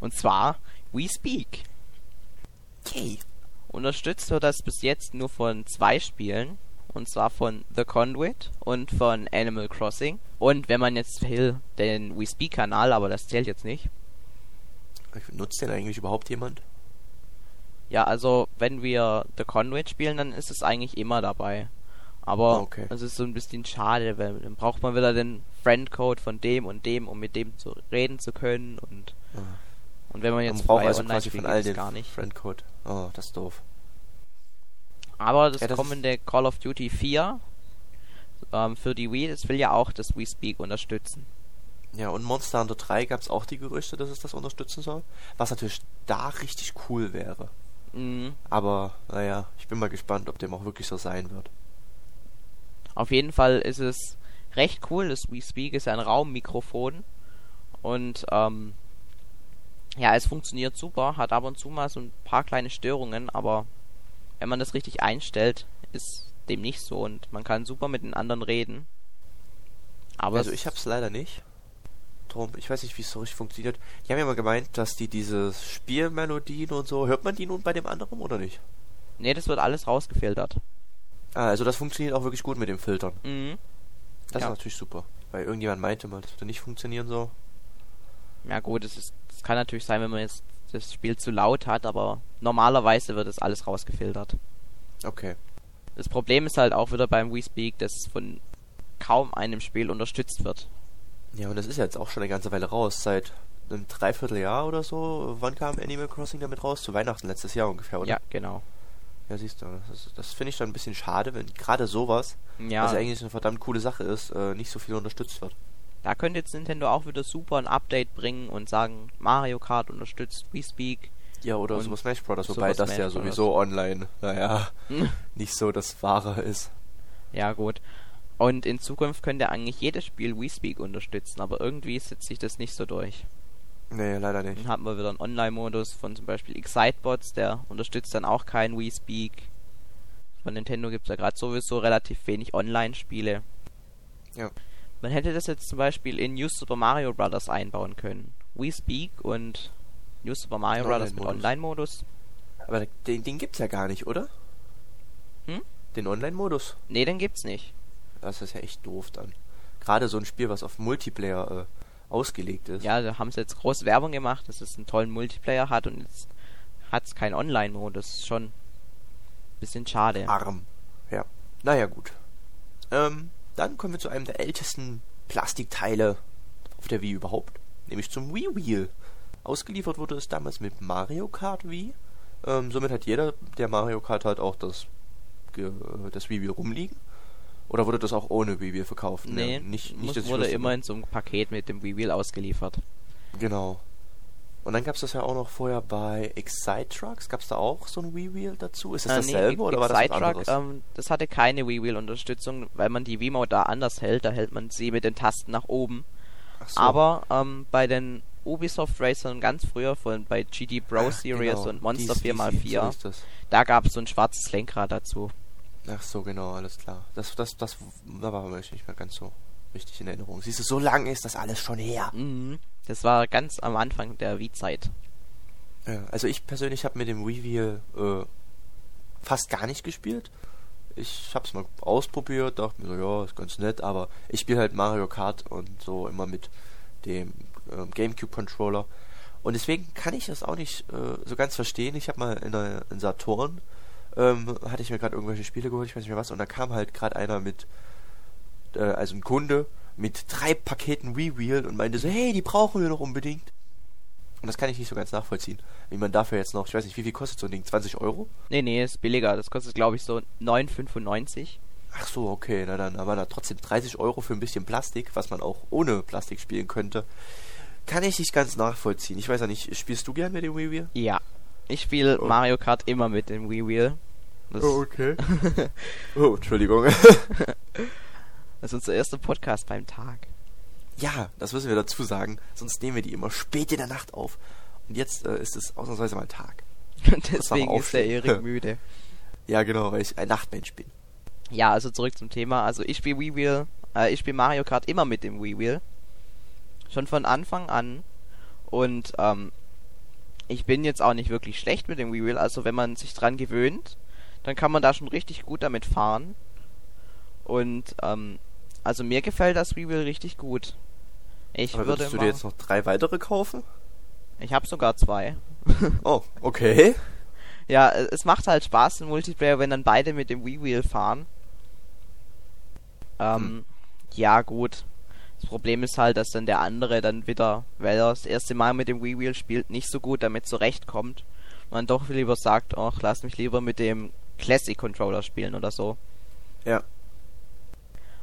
Und zwar We Speak. Yay. Unterstützt wird das bis jetzt nur von zwei Spielen. Und zwar von The Conduit und von Animal Crossing. Und wenn man jetzt will, den We Speak Kanal, aber das zählt jetzt nicht. Nutzt den eigentlich überhaupt jemand? Ja, also wenn wir The Conduit spielen, dann ist es eigentlich immer dabei. Aber Ah, okay. es ist so ein bisschen schade, weil dann braucht man wieder den Friendcode von dem und dem, um mit dem zu reden zu können. Und, Ah. und wenn man Man jetzt braucht frei also online quasi von all den gar nicht. Friendcode. Oh, das ist doof. Aber das, Ja, das kommende Call of Duty 4 ähm, für die Wii, das will ja auch das Wii Speak unterstützen. Ja, und Monster Hunter 3 gab es auch die Gerüchte, dass es das unterstützen soll. Was natürlich da richtig cool wäre. Mhm. Aber, naja, ich bin mal gespannt, ob dem auch wirklich so sein wird. Auf jeden Fall ist es recht cool. Das Wii Speak ist ein Raummikrofon. Und ähm, ja, es funktioniert super, hat ab und zu mal so ein paar kleine Störungen, aber wenn man das richtig einstellt, ist dem nicht so und man kann super mit den anderen reden. Aber also ich hab's leider nicht. Drum, ich weiß nicht, wie es so richtig funktioniert. Die haben ja mal gemeint, dass die diese Spielmelodien und so, hört man die nun bei dem anderen oder nicht? Nee, das wird alles rausgefiltert. Ah, also das funktioniert auch wirklich gut mit dem Filtern. Mhm. Das Ja. ist natürlich super. Weil irgendjemand meinte mal, das würde nicht funktionieren so. Ja gut, es ist, es kann natürlich sein, wenn man jetzt das Spiel zu laut hat, aber normalerweise wird das alles rausgefiltert. Okay. Das Problem ist halt auch wieder beim Wii Speak, dass es von kaum einem Spiel unterstützt wird. Ja, und das ist ja jetzt auch schon eine ganze Weile raus. Seit einem Dreivierteljahr oder so. Wann kam Animal Crossing damit raus? Zu Weihnachten letztes Jahr ungefähr, oder? Ja, genau. Ja, siehst du. Das, das finde ich dann ein bisschen schade, wenn gerade sowas, Ja, was eigentlich eine verdammt coole Sache ist, äh, nicht so viel unterstützt wird. da könnte jetzt Nintendo auch wieder super ein Update bringen und sagen, Mario Kart unterstützt Wii Speak. Ja, oder Super Smash Bros., Super wobei das Smash ja sowieso online, naja, nicht so das Wahre ist. Ja, gut. Und in Zukunft könnte eigentlich jedes Spiel Wii Speak unterstützen, aber irgendwie setzt sich das nicht so durch. Nee, leider nicht. Dann haben wir wieder einen Online-Modus von zum Beispiel Excitebots, der unterstützt dann auch kein Wii Speak. Von Nintendo gibt es ja gerade sowieso relativ wenig Online-Spiele. Ja. Man hätte das jetzt zum Beispiel in New Super Mario Bros. einbauen können. Wii Speak und New Super Mario Bros. mit Online-Modus. Online-Modus. Aber den, den gibt's ja gar nicht, oder? Hm? Den Online-Modus? Nee, den gibt's nicht. Das ist ja echt doof dann. Gerade so ein Spiel, was auf Multiplayer äh, ausgelegt ist. Ja, da haben sie jetzt groß Werbung gemacht, dass es einen tollen Multiplayer hat und jetzt hat's keinen Online-Modus. Schon ein bisschen schade. Arm. Ja. Naja, gut. Ähm, dann kommen wir zu einem der ältesten Plastikteile auf der Wii überhaupt. Nämlich zum Wii Wheel. Ausgeliefert wurde es damals mit Mario Kart Wii. Ähm, somit hat jeder, der Mario Kart hat, auch das, das Wii Wheel rumliegen. Oder wurde das auch ohne Wii Wheel verkauft? Nee, nicht, muss, nicht dass ich wurde immer in so einem Paket mit dem Wii Wheel ausgeliefert. Genau. Und dann gab es das ja auch noch vorher bei Excite Trucks. Gab es da auch so ein Wii-Wheel dazu? Ist das Äh, dasselbe oder war das was anderes? Truck, ähm, das hatte keine Wii-Wheel-Unterstützung, weil man die Wiimote da anders hält. Da hält man sie mit den Tasten nach oben. Ach so. Aber ähm, bei den Ubisoft Racern ganz früher, von bei GD Pro Ach, Series genau. und Monster Dies- dies- 4x4, So da gab es so ein schwarzes Lenkrad dazu. Ach so, genau, alles klar. Das, das, das, da war mir nicht mehr ganz so richtig in Erinnerung. Siehst du, so lang ist das alles schon her. Mhm. Das war ganz am Anfang der Wii-Zeit. Ja, also ich persönlich habe mit dem Wii Wheel äh, fast gar nicht gespielt. Ich habe es mal ausprobiert, dachte mir so, ja, ist ganz nett, aber ich spiele halt Mario Kart und so immer mit dem ähm, GameCube Controller. Und deswegen kann ich das auch nicht äh, so ganz verstehen. Ich habe mal in, der, in Saturn ähm, hatte ich mir gerade irgendwelche Spiele geholt, ich weiß nicht mehr was, und da kam halt gerade einer mit, äh, also ein Kunde mit drei Paketen Wii Wheel und meinte so, hey, die brauchen wir noch unbedingt. Und das kann ich nicht so ganz nachvollziehen. Wie man dafür jetzt noch, ich weiß nicht, wie viel kostet so ein Ding? 20 Euro? Nee, nee, ist billiger. Das kostet, glaube ich, so 9,95. Ach so, okay, na dann, aber da trotzdem 30 Euro für ein bisschen Plastik, was man auch ohne Plastik spielen könnte, kann ich nicht ganz nachvollziehen. Ich weiß ja nicht, spielst du gern mit dem Wii Wheel? Ja. Ich spiele Oh. Mario Kart immer mit dem Wii Wheel. Das, okay. oh, Entschuldigung. das ist unser erster Podcast beim Tag. ja, das müssen wir dazu sagen, sonst nehmen wir die immer spät in der Nacht auf. Und jetzt äh, ist es ausnahmsweise mal Tag. Und deswegen ist der. Erik müde. Ja, genau, weil ich ein Nachtmensch bin. Ja, also zurück zum Thema. Also ich spiele Wii Wheel, äh, ich spiele Mario Kart immer mit dem Wii Wheel. Schon von Anfang an. Und ähm, ich bin jetzt auch nicht wirklich schlecht mit dem Wheel. Also wenn man sich dran gewöhnt, dann kann man da schon richtig gut damit fahren. Und ähm, also mir gefällt das Wheel richtig gut. Ich Aber würde würdest du dir jetzt noch drei weitere kaufen? ich habe sogar zwei. Oh, okay. Ja, äh, es macht halt Spaß im Multiplayer, wenn dann beide mit dem Wii Wheel fahren. Ähm, Hm. ja, gut. Das Problem ist halt, dass dann der andere dann wieder, weil er das erste Mal mit dem Wii Wheel spielt, nicht so gut damit zurechtkommt. Dann doch lieber sagt, ach, lass mich lieber mit dem Classic Controller spielen oder so. Ja.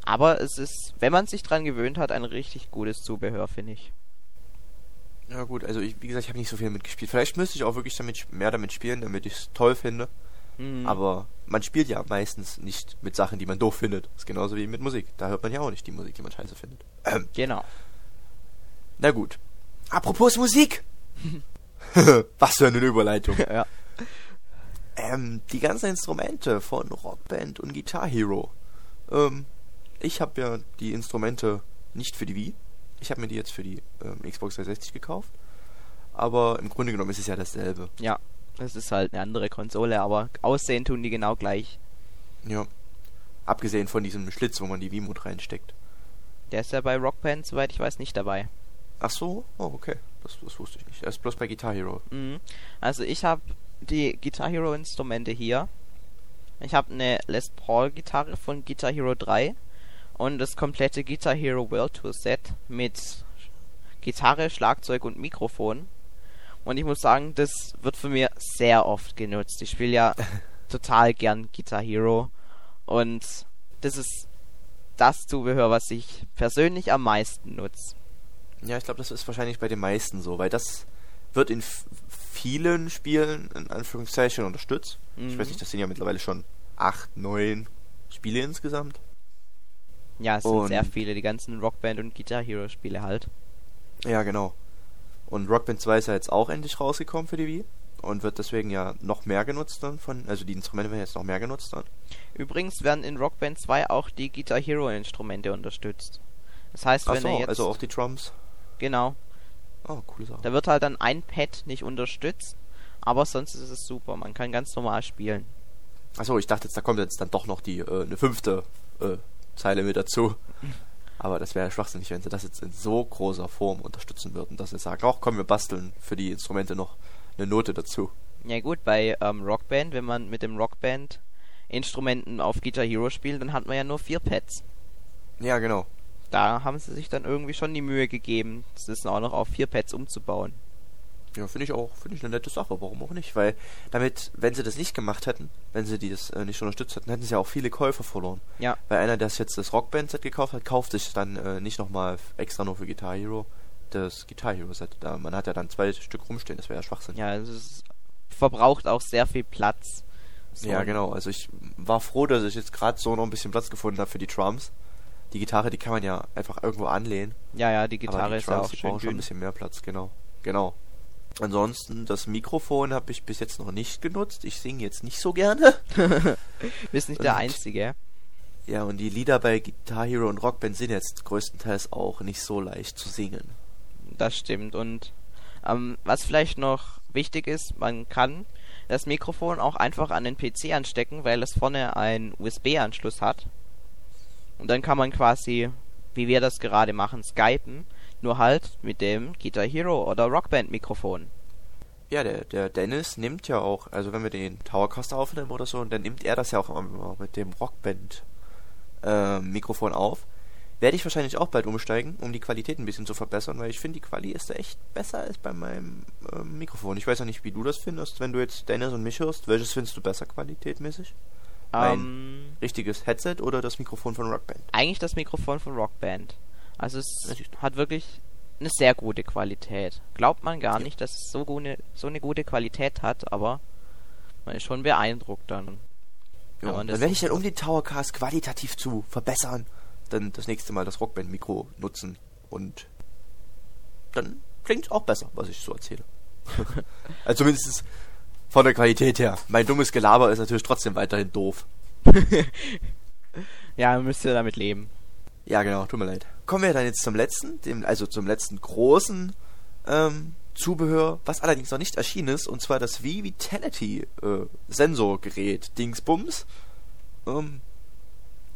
Aber es ist, wenn man sich dran gewöhnt hat, ein richtig gutes Zubehör, finde ich. Ja gut, also ich, wie gesagt, ich habe nicht so viel mitgespielt. Vielleicht müsste ich auch wirklich damit mehr damit spielen, damit ich es toll finde. Mhm. Aber man spielt ja meistens nicht mit Sachen, die man doof findet. Das ist genauso wie mit Musik. Da hört man ja auch nicht die Musik, die man scheiße findet. Ähm, Genau. na gut. Apropos Musik. Was für eine Überleitung. ja. Ähm, die ganzen Instrumente von Rockband und Guitar Hero. Ähm, ich habe ja die Instrumente nicht für die Wii. Ich habe mir die jetzt für die ähm, Xbox 360 gekauft. Aber im Grunde genommen ist es ja dasselbe. Ja. Es ist halt eine andere Konsole, aber aussehen tun die genau gleich. Ja. Abgesehen von diesem Schlitz, wo man die Wiimote reinsteckt. Der ist ja bei Rockband, soweit ich weiß, nicht dabei. Ach so? Oh, okay. Das, das wusste ich nicht. Er ist bloß bei Guitar Hero. Mhm. Also ich habe die Guitar Hero Instrumente hier. Ich habe eine Les Paul Gitarre von Guitar Hero 3 und das komplette Guitar Hero World Tour Set mit Gitarre, Schlagzeug und Mikrofon. Und ich muss sagen, das wird von mir sehr oft genutzt. Ich spiele ja total gern Guitar Hero und das ist das Zubehör, was ich persönlich am meisten nutze. Ja, ich glaube, das ist wahrscheinlich bei den meisten so, weil das wird in vielen Spielen in Anführungszeichen unterstützt. Ich Mhm. weiß nicht, das sind ja mittlerweile schon acht, neun Spiele insgesamt. Ja, es sind Und- sehr viele, die ganzen Rockband und Guitar Hero Spiele halt. Ja, genau. Und Rock Band 2 ist ja jetzt auch endlich rausgekommen für die Wii und wird deswegen ja noch mehr genutzt dann von, also die Instrumente werden jetzt noch mehr genutzt dann. Übrigens werden in Rock Band 2 auch die Guitar Hero Instrumente unterstützt. Das heißt, Ach wenn so, er jetzt also auch die Drums. genau, Oh, coole Sache. da wird halt dann ein Pad nicht unterstützt, aber sonst ist es super, man kann ganz normal spielen. Achso, ich dachte jetzt, da kommt jetzt dann doch noch die äh, eine fünfte äh, Zeile mit dazu. Aber das wäre ja schwachsinnig, wenn sie das jetzt in so großer Form unterstützen würden, dass sie sagen, ach komm, wir basteln für die Instrumente noch eine Note dazu. Ja gut, bei ähm, Rockband, wenn man mit dem Rockband Instrumenten auf Guitar Hero spielt, dann hat man ja nur vier Pads. Ja, genau. Da haben sie sich dann irgendwie schon die Mühe gegeben, das auch noch auf vier Pads umzubauen. Ja, finde ich auch, finde ich eine nette Sache, warum auch nicht? Weil damit, wenn sie das nicht gemacht hätten, wenn sie das äh, nicht unterstützt hätten, hätten sie ja auch viele Käufer verloren. Ja. Weil einer, der jetzt das Rockband-Set gekauft hat, kauft sich dann äh, nicht nochmal extra nur für Guitar Hero das Guitar Hero Set. Da, man hat ja dann zwei Stück rumstehen, das wäre ja Schwachsinn. Ja, es verbraucht auch sehr viel Platz. So Ja, genau. Also ich war froh, dass ich jetzt gerade so noch ein bisschen Platz gefunden habe für die Drums. Die Gitarre, die kann man ja einfach irgendwo anlehnen. Ja, ja, die Gitarre die ist ja Drums, auch die schön brauchen schon ein bisschen mehr Platz, genau. Genau. Ansonsten, das Mikrofon habe ich bis jetzt noch nicht genutzt. Ich singe jetzt nicht so gerne. Bist nicht der Und- Einzige. Ja, und die Lieder bei Guitar Hero und Rockband sind jetzt größtenteils auch nicht so leicht zu singen. Das stimmt. Und ähm, was vielleicht noch wichtig ist, man kann das Mikrofon auch einfach an den PC anstecken, weil es vorne einen USB-Anschluss hat. Und dann kann man quasi, wie wir das gerade machen, skypen, nur halt mit dem Guitar Hero oder Rockband Mikrofon. Ja, der, der Dennis nimmt ja auch, also wenn wir den Towercaster aufnehmen oder so, dann nimmt er das ja auch immer mit dem Rockband äh, Mikrofon auf. Werde ich wahrscheinlich auch bald umsteigen, um die Qualität ein bisschen zu verbessern, weil ich finde, die Quali ist da echt besser als bei meinem ähm, Mikrofon. Ich weiß ja nicht, wie du das findest, wenn du jetzt Dennis und mich hörst. Welches findest du besser qualitätmäßig? Mein Ähm, richtiges Headset oder das Mikrofon von Rockband? eigentlich das Mikrofon von Rockband. Also es hat wirklich eine sehr gute Qualität. Glaubt man gar Ja. nicht, dass es so, gute, so eine gute Qualität hat, aber man ist schon beeindruckt dann. Ja, dann werde ich dann, um den Towercast qualitativ zu verbessern, dann das nächste Mal das Rockband-Mikro nutzen. Und dann klingt auch besser, was ich so erzähle. also zumindest von der Qualität her. Mein dummes Gelaber ist natürlich trotzdem weiterhin doof. Ja, man müsste damit leben. Ja, genau, tut mir leid. Kommen wir dann jetzt zum letzten, dem, also zum letzten großen ähm, Zubehör, was allerdings noch nicht erschienen ist, und zwar das Wii Vitality äh, Sensorgerät Dingsbums. Ähm,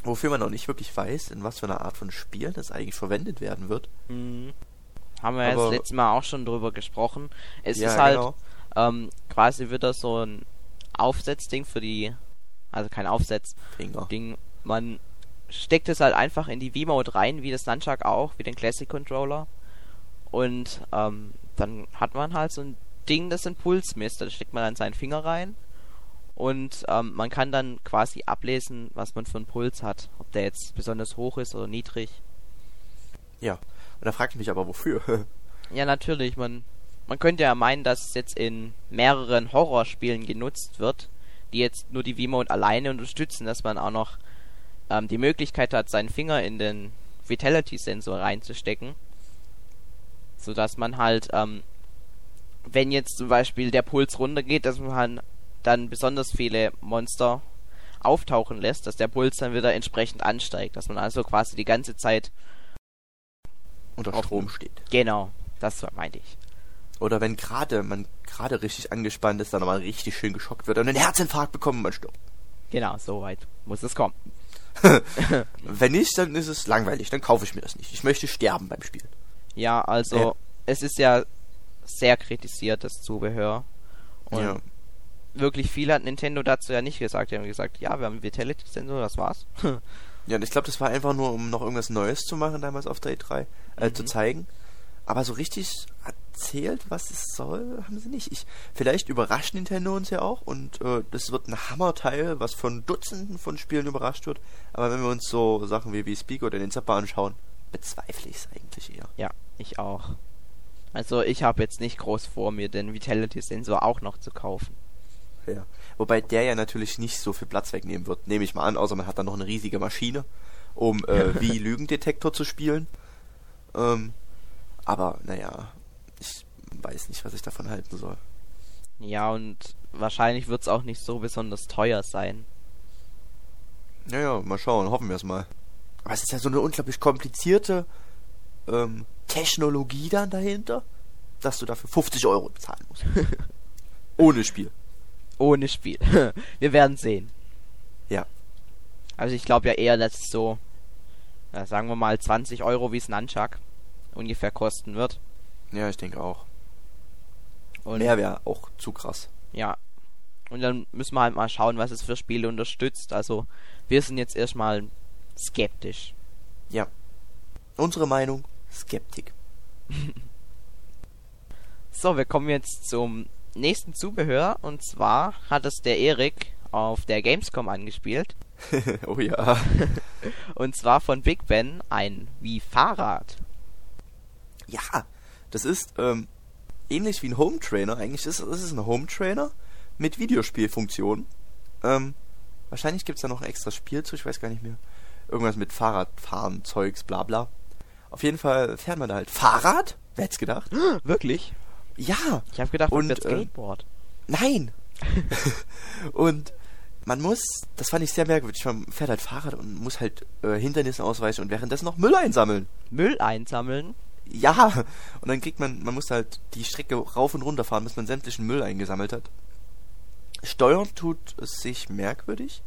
wofür man noch nicht wirklich weiß, in was für einer Art von Spiel das eigentlich verwendet werden wird. Mhm. Haben wir ja das letzte Mal auch schon drüber gesprochen. Es Ja, ist halt genau. ähm, quasi wieder so ein Aufsetzding für die, also kein Aufsetzding. Finger. Man steckt es halt einfach in die V-Mode rein, wie das Nunchuck auch, wie den Classic Controller. Und ähm, dann hat man halt so ein Ding, das einen Puls misst. Da steckt man dann seinen Finger rein und ähm, man kann dann quasi ablesen, was man für einen Puls hat. Ob der jetzt besonders hoch ist oder niedrig. Ja. Und da fragt mich aber wofür. Ja, natürlich. Man, man könnte ja meinen, dass es jetzt in mehreren Horrorspielen genutzt wird, die jetzt nur die V-Mode alleine unterstützen, dass man auch noch ähm, die Möglichkeit hat, seinen Finger in den Vitality-Sensor reinzustecken. Sodass man halt, ähm, wenn jetzt zum Beispiel der Puls runtergeht, dass man dann besonders viele Monster auftauchen lässt, dass der Puls dann wieder entsprechend ansteigt. Dass man also quasi die ganze Zeit, Unter Strom steht. genau, das meinte ich. Oder wenn gerade man gerade richtig angespannt ist, dann mal richtig schön geschockt wird und einen Herzinfarkt bekommt und man stirbt. Genau, so weit muss es kommen. Wenn nicht, dann ist es langweilig, dann kaufe ich mir das nicht. Ich möchte sterben beim Spielen. Ja, also Ja. es ist ja sehr kritisiert, das Zubehör. Und Ja. wirklich viel hat Nintendo dazu ja nicht gesagt. Die haben gesagt, ja, wir haben Vitality-Sensor, das war's. Ja, und ich glaube, das war einfach nur, um noch irgendwas Neues zu machen damals auf der E3, äh, Mhm. zu zeigen. Aber so richtig erzählt, was es soll, haben sie nicht. Ich, vielleicht überrascht Nintendo uns ja auch und äh, das wird ein Hammerteil, was von Dutzenden von Spielen überrascht wird. Aber wenn wir uns so Sachen wie, wie Speak oder den Zapper anschauen, bezweifle ich es eigentlich eher. ja, ich auch. Also ich habe jetzt nicht groß vor, mir den Vitality-Sensor auch noch zu kaufen. Ja. Wobei der ja natürlich nicht so viel Platz wegnehmen wird, nehme ich mal an, außer man hat dann noch eine riesige Maschine, um äh, wie Lügendetektor zu spielen. Ähm, aber naja, weiß nicht, was ich davon halten soll. Ja, und wahrscheinlich wird's auch nicht so besonders teuer sein. Naja, mal schauen, hoffen wir es mal. Aber es ist ja so eine unglaublich komplizierte ähm, Technologie dann dahinter, dass du dafür 50 Euro bezahlen musst. Ohne Spiel. Ohne Spiel. wir werden sehen. Ja. Also ich glaube ja eher, dass es so, ja, sagen wir mal 20 Euro wie es Nunchuck ungefähr kosten wird. Ja, ich denke auch. Und Mehr wäre auch zu krass. ja. Und dann müssen wir halt mal schauen, was es für Spiele unterstützt. Also wir sind jetzt erstmal skeptisch. Ja. Unsere Meinung, Skeptik. So, wir kommen jetzt zum nächsten Zubehör. Und zwar hat es der Erik auf der Gamescom angespielt. oh ja. Und zwar von Big Ben ein wie Fahrrad. Ja, Das ist ähm, ähnlich wie ein Home Trainer. Eigentlich ist es ist ein Home Trainer mit Videospielfunktion. Ähm, wahrscheinlich gibt's da noch ein extra Spiel zu, ich weiß gar nicht mehr. Irgendwas mit Fahrradfahren, Zeugs, bla bla. Auf jeden Fall fährt man da halt Fahrrad? Wer hätte gedacht? Wirklich? Ja! Ich habe gedacht, Und, das äh, Skateboard. Nein! und man muss, das fand ich sehr merkwürdig, man fährt halt Fahrrad und muss halt äh, Hindernissen ausweichen und währenddessen noch Müll einsammeln. Müll einsammeln. Ja! Und dann kriegt man, man muss halt die Strecke rauf und runter fahren, bis man sämtlichen Müll eingesammelt hat. Steuern tut es sich merkwürdig.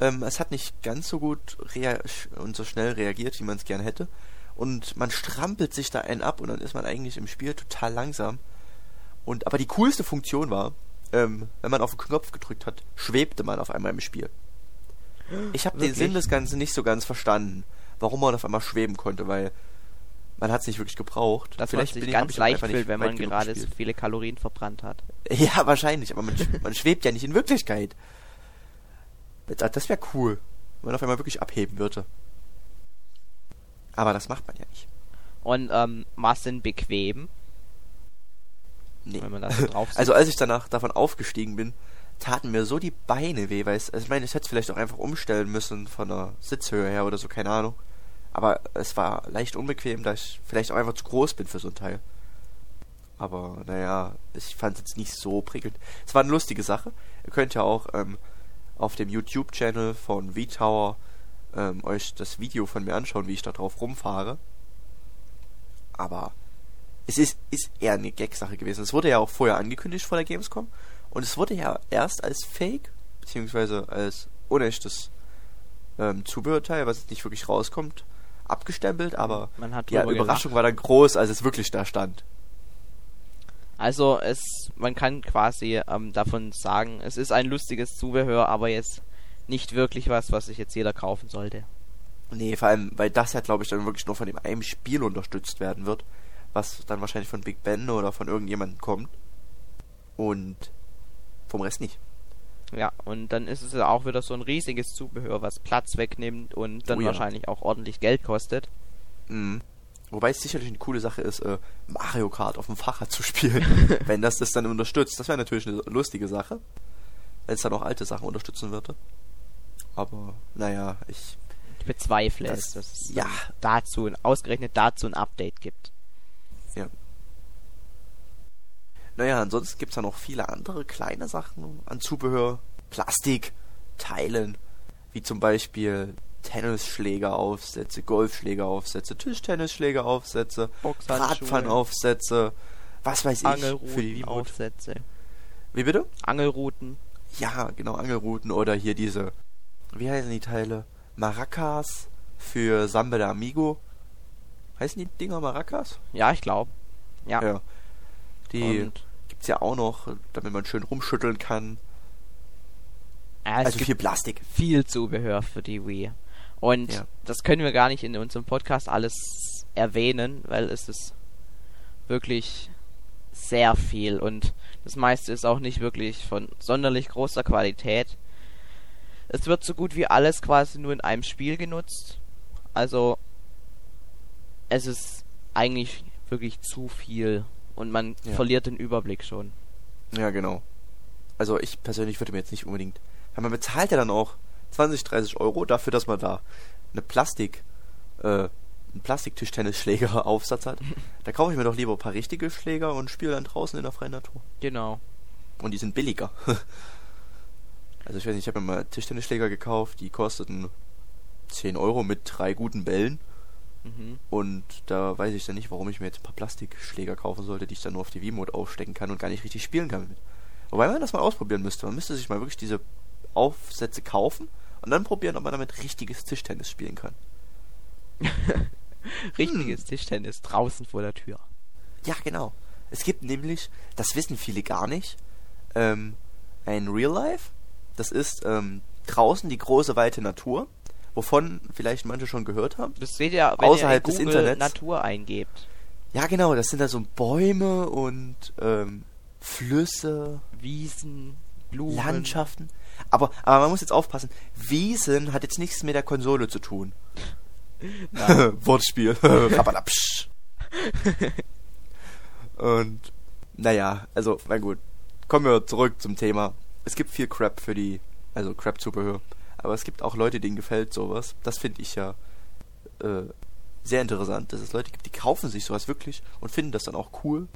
Ähm, es hat nicht ganz so gut und so schnell reagiert, wie man es gern hätte. Und man strampelt sich da einen ab und dann ist man eigentlich im Spiel total langsam. Und aber die coolste Funktion war, ähm, wenn man auf den Knopf gedrückt hat, schwebte man auf einmal im Spiel. Ich habe den? Sinn des Ganzen nicht so ganz verstanden, warum man auf einmal schweben konnte, weil man hat es nicht wirklich gebraucht. Dass Vielleicht man bin sich ganz leicht fühlt, wenn man gerade so viele Kalorien verbrannt hat. Ja, wahrscheinlich, aber man, man schwebt ja nicht in Wirklichkeit. Das, das wäre cool, wenn man auf einmal wirklich abheben würde. Aber das macht man ja nicht. Und ähm, was denn bequem, Nee. wenn man da so drauf? Also als ich danach davon aufgestiegen bin, taten mir so die Beine weh, weil es, also ich meine, ich hätte es vielleicht auch einfach umstellen müssen von der Sitzhöhe her oder so, keine Ahnung. Aber es war leicht unbequem, da ich vielleicht auch einfach zu groß bin für so ein Teil. Aber naja, ich fand es jetzt nicht so prickelnd. Es war eine lustige Sache. Ihr könnt ja auch ähm, auf dem YouTube-Channel von V-Tower ähm, euch das Video von mir anschauen, wie ich da drauf rumfahre. Aber es ist, ist eher eine Gag-Sache gewesen. Es wurde ja auch vorher angekündigt vor der Gamescom. Und es wurde ja erst als Fake, beziehungsweise als unechtes ähm, Zubehörteil, was jetzt nicht wirklich rauskommt, abgestempelt. Aber Man hat die drüber Überraschung war dann groß, als es wirklich da stand. Also es, man kann quasi ähm, davon sagen, es ist ein lustiges Zubehör, aber jetzt nicht wirklich was, was sich jetzt jeder kaufen sollte. Nee, vor allem, weil das ja, glaube ich, dann wirklich nur von dem einen Spiel unterstützt werden wird, was dann wahrscheinlich von Big Ben oder von irgendjemandem kommt. Und vom Rest nicht. Ja, und dann ist es ja auch wieder so ein riesiges Zubehör, was Platz wegnimmt und dann Oh ja. wahrscheinlich auch ordentlich Geld kostet. Mhm. Wobei es sicherlich eine coole Sache ist, äh, Mario Kart auf dem Fahrrad zu spielen, wenn das das dann unterstützt. Das wäre natürlich eine lustige Sache, wenn es dann auch alte Sachen unterstützen würde. Aber naja, ich Ich bezweifle Das- es, dass es ja. dazu, ausgerechnet dazu ein Update gibt. Ja. Naja, ansonsten gibt's da noch viele andere kleine Sachen an Zubehör. Plastik, Teilen, wie zum Beispiel Tennisschlägeraufsätze, Golfschlägeraufsätze, Tischtennisschlägeraufsätze, Boxhandschuhe. Bratpfannaufsätze, was weiß ich, für die. Aufsätze. Wie bitte? Angelruten. Ja, genau, Angelruten oder hier diese, wie heißen die Teile? Maracas für Samba de Amigo. Heißen die Dinger Maracas? Ja, ich glaube. Ja. Ja. Die Und, gibt's ja auch noch, damit man schön rumschütteln kann. es also gibt viel Plastik. viel Zubehör für die Wii. Und Ja. das können wir gar nicht in unserem Podcast alles erwähnen, weil es ist wirklich sehr viel und das meiste ist auch nicht wirklich von sonderlich großer Qualität. Es wird so gut wie alles quasi nur in einem Spiel genutzt. Also es ist eigentlich wirklich zu viel und man Ja. verliert den Überblick schon. Ja, genau. Also ich persönlich würde mir jetzt nicht unbedingt. Weil man bezahlt ja dann auch 20, 30 Euro dafür, dass man da eine Plastik, äh, einen Plastiktischtennisschläger-Aufsatz hat. da kaufe ich mir doch lieber ein paar richtige Schläger und spiele dann draußen in der freien Natur. Genau. Und die sind billiger. also ich weiß nicht, ich habe mir mal Tischtennisschläger gekauft, die kosteten 10 Euro mit drei guten Bällen. Mhm. Und da weiß ich dann nicht, warum ich mir jetzt ein paar Plastikschläger kaufen sollte, die ich dann nur auf die Wiimote aufstecken kann und gar nicht richtig spielen kann mit. Wobei man das mal ausprobieren müsste. Man müsste sich mal wirklich diese Aufsätze kaufen und dann probieren, ob man damit richtiges Tischtennis spielen kann. Richtiges Tischtennis draußen vor der Tür. Ja, genau. Es gibt nämlich, das wissen viele gar nicht, ähm, ein Real Life. Das ist ähm, draußen die große weite Natur, wovon vielleicht manche schon gehört haben. Das seht ihr, wenn Außerhalb ihr des in Google Internets. Natur eingebt. Ja, genau, das sind da so Bäume und ähm, Flüsse, Wiesen, Blumen. Landschaften. Aber, aber man muss jetzt aufpassen, Wiesen hat jetzt nichts mit der Konsole zu tun. Wortspiel. Und naja, also, na gut. Kommen wir zurück zum Thema. Es gibt viel Crap für die, also Crap-Zubehör. Aber es gibt auch Leute, denen gefällt sowas. Das finde ich ja äh, sehr interessant, dass es Leute gibt, die kaufen sich sowas wirklich und finden das dann auch cool.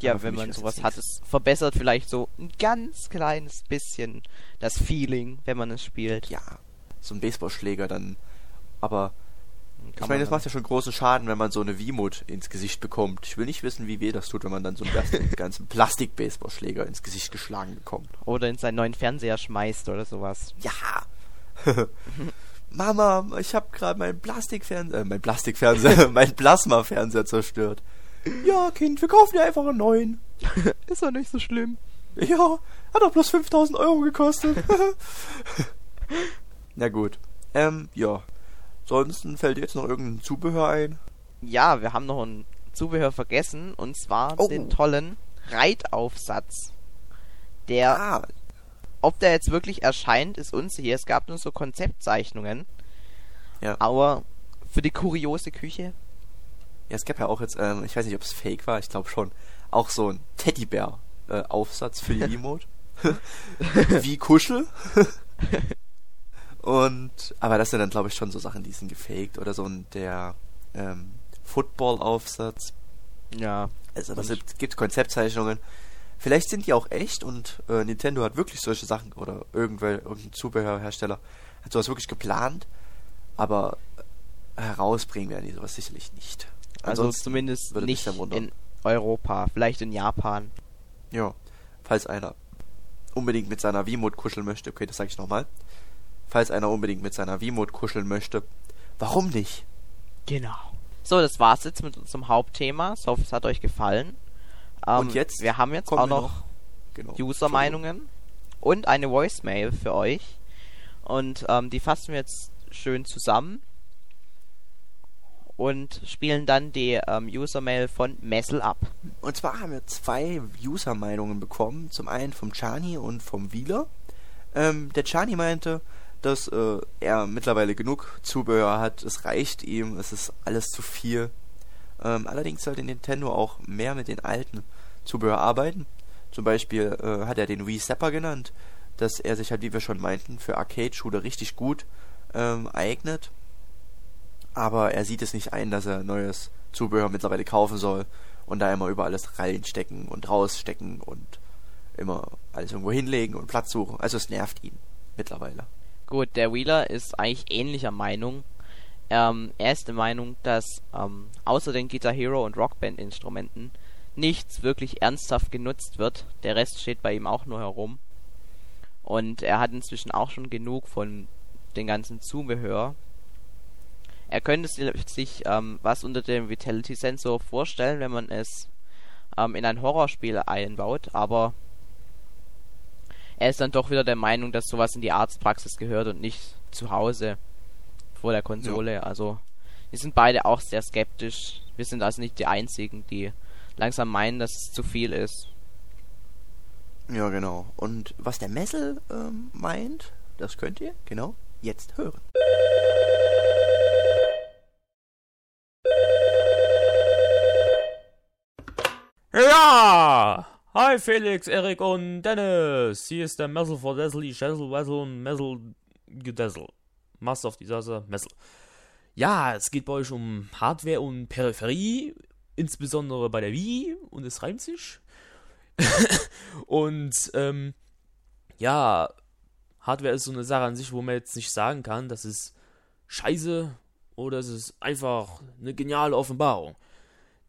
Ja, Aber wenn man sowas hat, es verbessert vielleicht so ein ganz kleines bisschen das Feeling, wenn man es spielt. Ja, so ein Baseballschläger dann. Aber ich meine, dann- macht ja schon großen Schaden, wenn man so eine Wiimote ins Gesicht bekommt. Ich will nicht wissen, wie weh das tut, wenn man dann so einen ganzen Plastik-Baseballschläger ins Gesicht geschlagen bekommt. Oder in seinen neuen Fernseher schmeißt oder sowas. Ja. Mama, ich habe gerade meinen Plastikfernseher, äh, mein Plastikfernseher, mein Plasmafernseher zerstört. Ja, Kind, wir kaufen dir einfach einen neuen. Ist doch nicht so schlimm. Ja, hat doch bloß 5000 Euro gekostet. Na gut. Ähm, ja. Ansonsten fällt dir jetzt noch irgendein Zubehör ein? Ja, wir haben noch ein Zubehör vergessen und zwar Oh. den tollen Reitaufsatz. Der, Ah, ob der jetzt wirklich erscheint, ist unsicher. Es gab nur so Konzeptzeichnungen. Ja. Aber für die kuriose Küche. ja, es gab ja auch jetzt, ähm, ich weiß nicht, ob es fake war, ich glaube schon, auch so ein Teddybär-Aufsatz für die Remote. Wie Kuschel. Und, aber das sind dann, glaube ich, schon so Sachen, die sind gefaked. Oder so ein, der, ähm, Football-Aufsatz. Ja. Also das Und- gibt, gibt Konzeptzeichnungen. Vielleicht sind die auch echt und äh, Nintendo hat wirklich solche Sachen oder irgendwel, irgendein Zubehörhersteller hat sowas wirklich geplant, aber äh, herausbringen werden die sowas sicherlich nicht. Also Ansonsten zumindest würde mich nicht in Europa, vielleicht in Japan. Ja, falls einer unbedingt mit seiner Wiimote kuscheln möchte, okay, das sage ich nochmal. Falls einer unbedingt mit seiner Wiimote kuscheln möchte, warum nicht? Genau. So, das war's jetzt mit unserem Hauptthema. Ich hoffe, es hat euch gefallen. Ähm, Und jetzt Wir haben jetzt auch wir noch Genau. User-Meinungen und eine Voicemail für euch. Und ähm, die fassen wir jetzt schön zusammen und spielen dann die ähm, User-Mail von Messel ab. Und zwar haben wir zwei User-Meinungen bekommen. Zum einen vom Chani und vom Wieler. Ähm, der Chani meinte, dass äh, er mittlerweile genug Zubehör hat. Es reicht ihm, es ist alles zu viel. Ähm, allerdings sollte Nintendo auch mehr mit den alten Zubehör arbeiten. Zum Beispiel äh, hat er den Wii Zapper genannt, dass er sich halt, wie wir schon meinten, für Arcade-Shooter richtig gut ähm, eignet. Aber er sieht es nicht ein, dass er neues Zubehör mittlerweile kaufen soll und da immer über alles reinstecken und rausstecken und immer alles irgendwo hinlegen und Platz suchen. Also es nervt ihn mittlerweile. Gut, der Wheeler ist eigentlich ähnlicher Meinung. Ähm, er ist der Meinung, dass ähm, außer den Guitar Hero und Rockband Instrumenten nichts wirklich ernsthaft genutzt wird. Der Rest steht bei ihm auch nur herum. Und er hat inzwischen auch schon genug von den ganzen Zubehör. Er könnte si- sich ähm, was unter dem Vitality Sensor vorstellen, wenn man es ähm, in ein Horrorspiel einbaut, aber er ist dann doch wieder der Meinung, dass sowas in die Arztpraxis gehört und nicht zu Hause vor der Konsole. Also wir sind beide auch sehr skeptisch. Wir sind also nicht die einzigen, die langsam meinen, dass es zu viel ist. Ja, genau. Und was der Messel ähm, meint, das könnt ihr, genau, jetzt hören. Ja! Hi Felix, Erik und Dennis. Hier ist der Messel vor Dessel, Schessel, Wessel und Messel Gedessel. Master of Disaster, Messel. Ja, es geht bei euch um Hardware und Peripherie, insbesondere bei der Wii und es reimt sich. und ähm, ja, Hardware ist so eine Sache an sich, wo man jetzt nicht sagen kann, das ist scheiße oder es ist einfach eine geniale Offenbarung.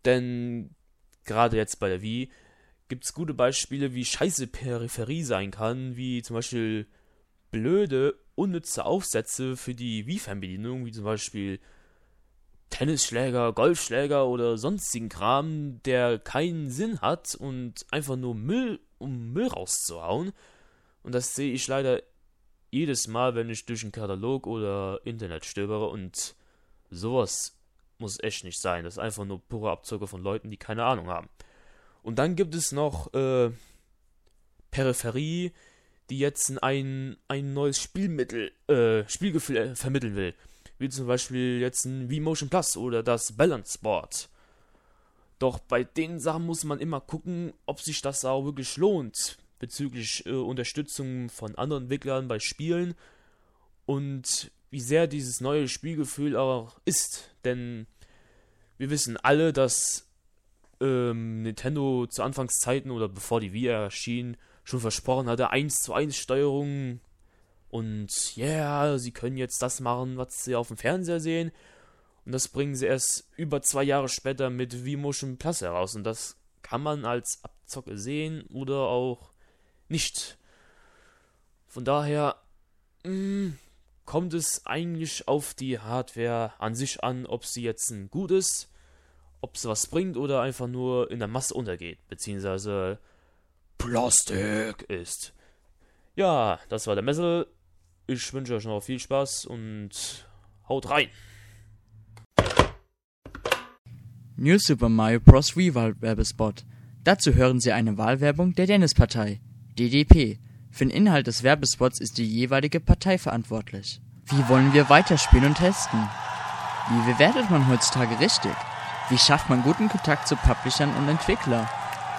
Denn gerade jetzt bei der Wii gibt es gute Beispiele, wie scheiße Peripherie sein kann, wie zum Beispiel blöde, unnütze Aufsätze für die Wii-Fernbedienung, wie zum Beispiel Tennisschläger, Golfschläger oder sonstigen Kram, der keinen Sinn hat und einfach nur Müll, um Müll rauszuhauen. Und das sehe ich leider jedes Mal, wenn ich durch einen Katalog oder Internet stöbere und sowas muss echt nicht sein. Das ist einfach nur pure Abzocke von Leuten, die keine Ahnung haben. Und dann gibt es noch äh, Peripherie, die jetzt ein, ein neues Spielmittel, äh, Spielgefühl äh, vermitteln will. Wie zum Beispiel jetzt ein V-Motion Plus oder das Balance Board. Doch bei den Sachen muss man immer gucken, ob sich das auch wirklich lohnt bezüglich äh, Unterstützung von anderen Entwicklern bei Spielen und wie sehr dieses neue Spielgefühl auch ist. Denn wir wissen alle, dass ähm, Nintendo zu Anfangszeiten oder bevor die Wii erschien, schon versprochen hatte, 1 zu 1 Steuerung und ja, yeah, sie können jetzt das machen, was sie auf dem Fernseher sehen. Und das bringen sie erst über zwei Jahre später mit Wii Motion Plus heraus. Und das kann man als Abzocke sehen oder auch nicht. Von daher mh, mm, kommt es eigentlich auf die Hardware an sich an, ob sie jetzt ein gutes, ob sie was bringt oder einfach nur in der Masse untergeht, beziehungsweise Plastik ist. Ja, das war der Messel. Ich wünsche euch noch viel Spaß und haut rein. New Super Mario Bros. Wii Werbespot. Dazu hören Sie eine Wahlwerbung der Dennis-Partei. DDP. Für den Inhalt des Werbespots ist die jeweilige Partei verantwortlich. Wie wollen wir weiterspielen und testen? Wie bewertet man heutzutage richtig? Wie schafft man guten Kontakt zu Publishern und Entwicklern?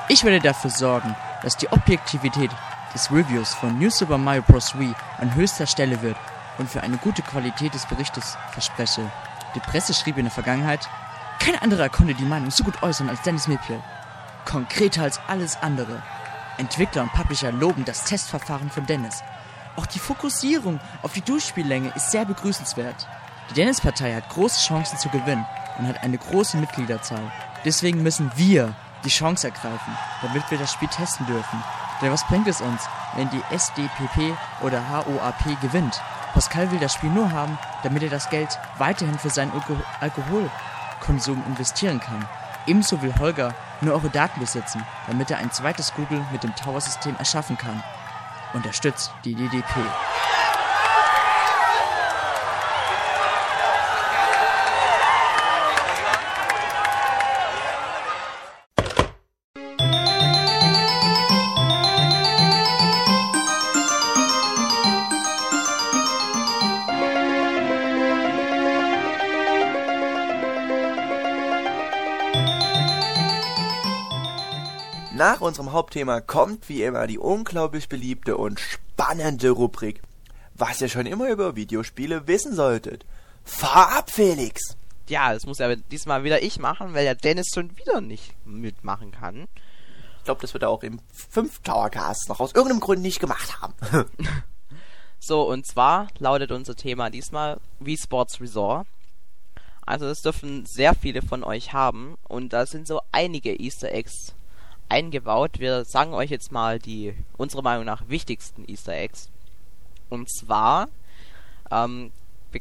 Ich werde dafür sorgen, dass die Objektivität des Reviews von New Super Mario Bros. Wii an höchster Stelle wird und für eine gute Qualität des Berichtes verspreche. Die Presse schrieb in der Vergangenheit, kein anderer konnte die Meinung so gut äußern als Dennis Mipiel. Konkreter als alles andere. Entwickler und Publisher loben das Testverfahren von Dennis. Auch die Fokussierung auf die Durchspiellänge ist sehr begrüßenswert. Die Dennis-Partei hat große Chancen zu gewinnen und hat eine große Mitgliederzahl. Deswegen müssen wir die Chance ergreifen, damit wir das Spiel testen dürfen. Denn was bringt es uns, wenn die SDPP oder HOAP gewinnt? Pascal will das Spiel nur haben, damit er das Geld weiterhin für seinen Alko Alkoholkonsum investieren kann. Ebenso will Holger nur eure Daten besitzen, damit er ein zweites Google mit dem Tower-System erschaffen kann. Unterstützt die DDP. Nach unserem Hauptthema kommt wie immer die unglaublich beliebte und spannende Rubrik, was ihr schon immer über Videospiele wissen solltet. Fahr ab, Felix! Ja, das muss ja diesmal wieder ich machen, weil der Dennis schon wieder nicht mitmachen kann. Ich glaube, das wird er auch im 5 Towercast noch aus irgendeinem Grund nicht gemacht haben. so, und zwar lautet unser Thema diesmal Wii Sports Resort. Also das dürfen sehr viele von euch haben und da sind so einige Easter Eggs eingebaut. Wir sagen euch jetzt mal die unserer Meinung nach wichtigsten Easter Eggs. Und zwar ähm,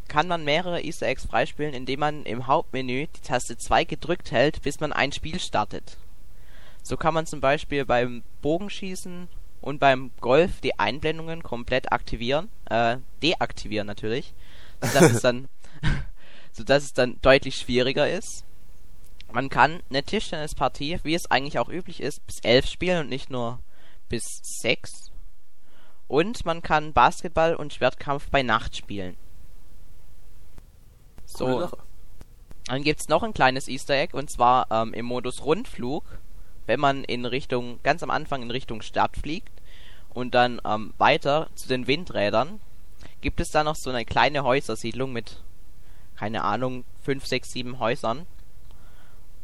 kann man mehrere Easter Eggs freispielen, indem man im Hauptmenü die Taste 2 gedrückt hält, bis man ein Spiel startet. So kann man zum Beispiel beim Bogenschießen und beim Golf die Einblendungen komplett aktivieren, äh, deaktivieren natürlich, sodass es dann, sodass es dann deutlich schwieriger ist. Man kann eine Tischtennispartie, wie es eigentlich auch üblich ist, bis 11 spielen und nicht nur bis 6. Und man kann Basketball und Schwertkampf bei Nacht spielen. So. Dann gibt es noch ein kleines Easter Egg und zwar ähm, im Modus Rundflug, wenn man in Richtung, ganz am Anfang in Richtung Stadt fliegt und dann ähm, weiter zu den Windrädern, gibt es da noch so eine kleine Häusersiedlung mit, keine Ahnung, 5, 6, 7 Häusern.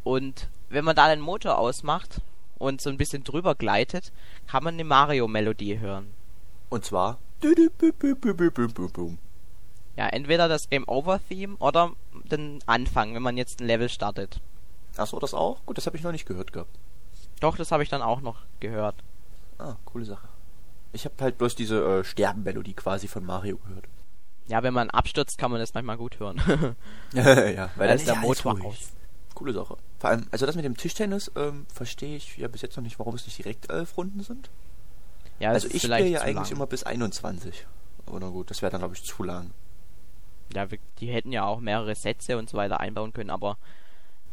Und wenn man da den Motor ausmacht und so ein bisschen drüber gleitet, kann man eine Mario-Melodie hören. Und zwar. Ja, entweder das Game Over Theme oder den Anfang, wenn man jetzt ein Level startet. Achso, das auch? Gut, das habe ich noch nicht gehört gehabt. Doch, das habe ich dann auch noch gehört. Ah, coole Sache. Ich habe halt bloß diese äh, Sterbenmelodie quasi von Mario gehört. Ja, wenn man abstürzt, kann man das manchmal gut hören. ja, weil dann ist der Motor aus. Coole Sache. Vor allem, also das mit dem Tischtennis ähm, verstehe ich ja bis jetzt noch nicht, warum es nicht direkt elf Runden sind. Ja, also ich spiele ja eigentlich lang. immer bis 21. Aber na gut, das wäre dann glaube ich zu lang. Ja, die hätten ja auch mehrere Sätze und so weiter einbauen können, aber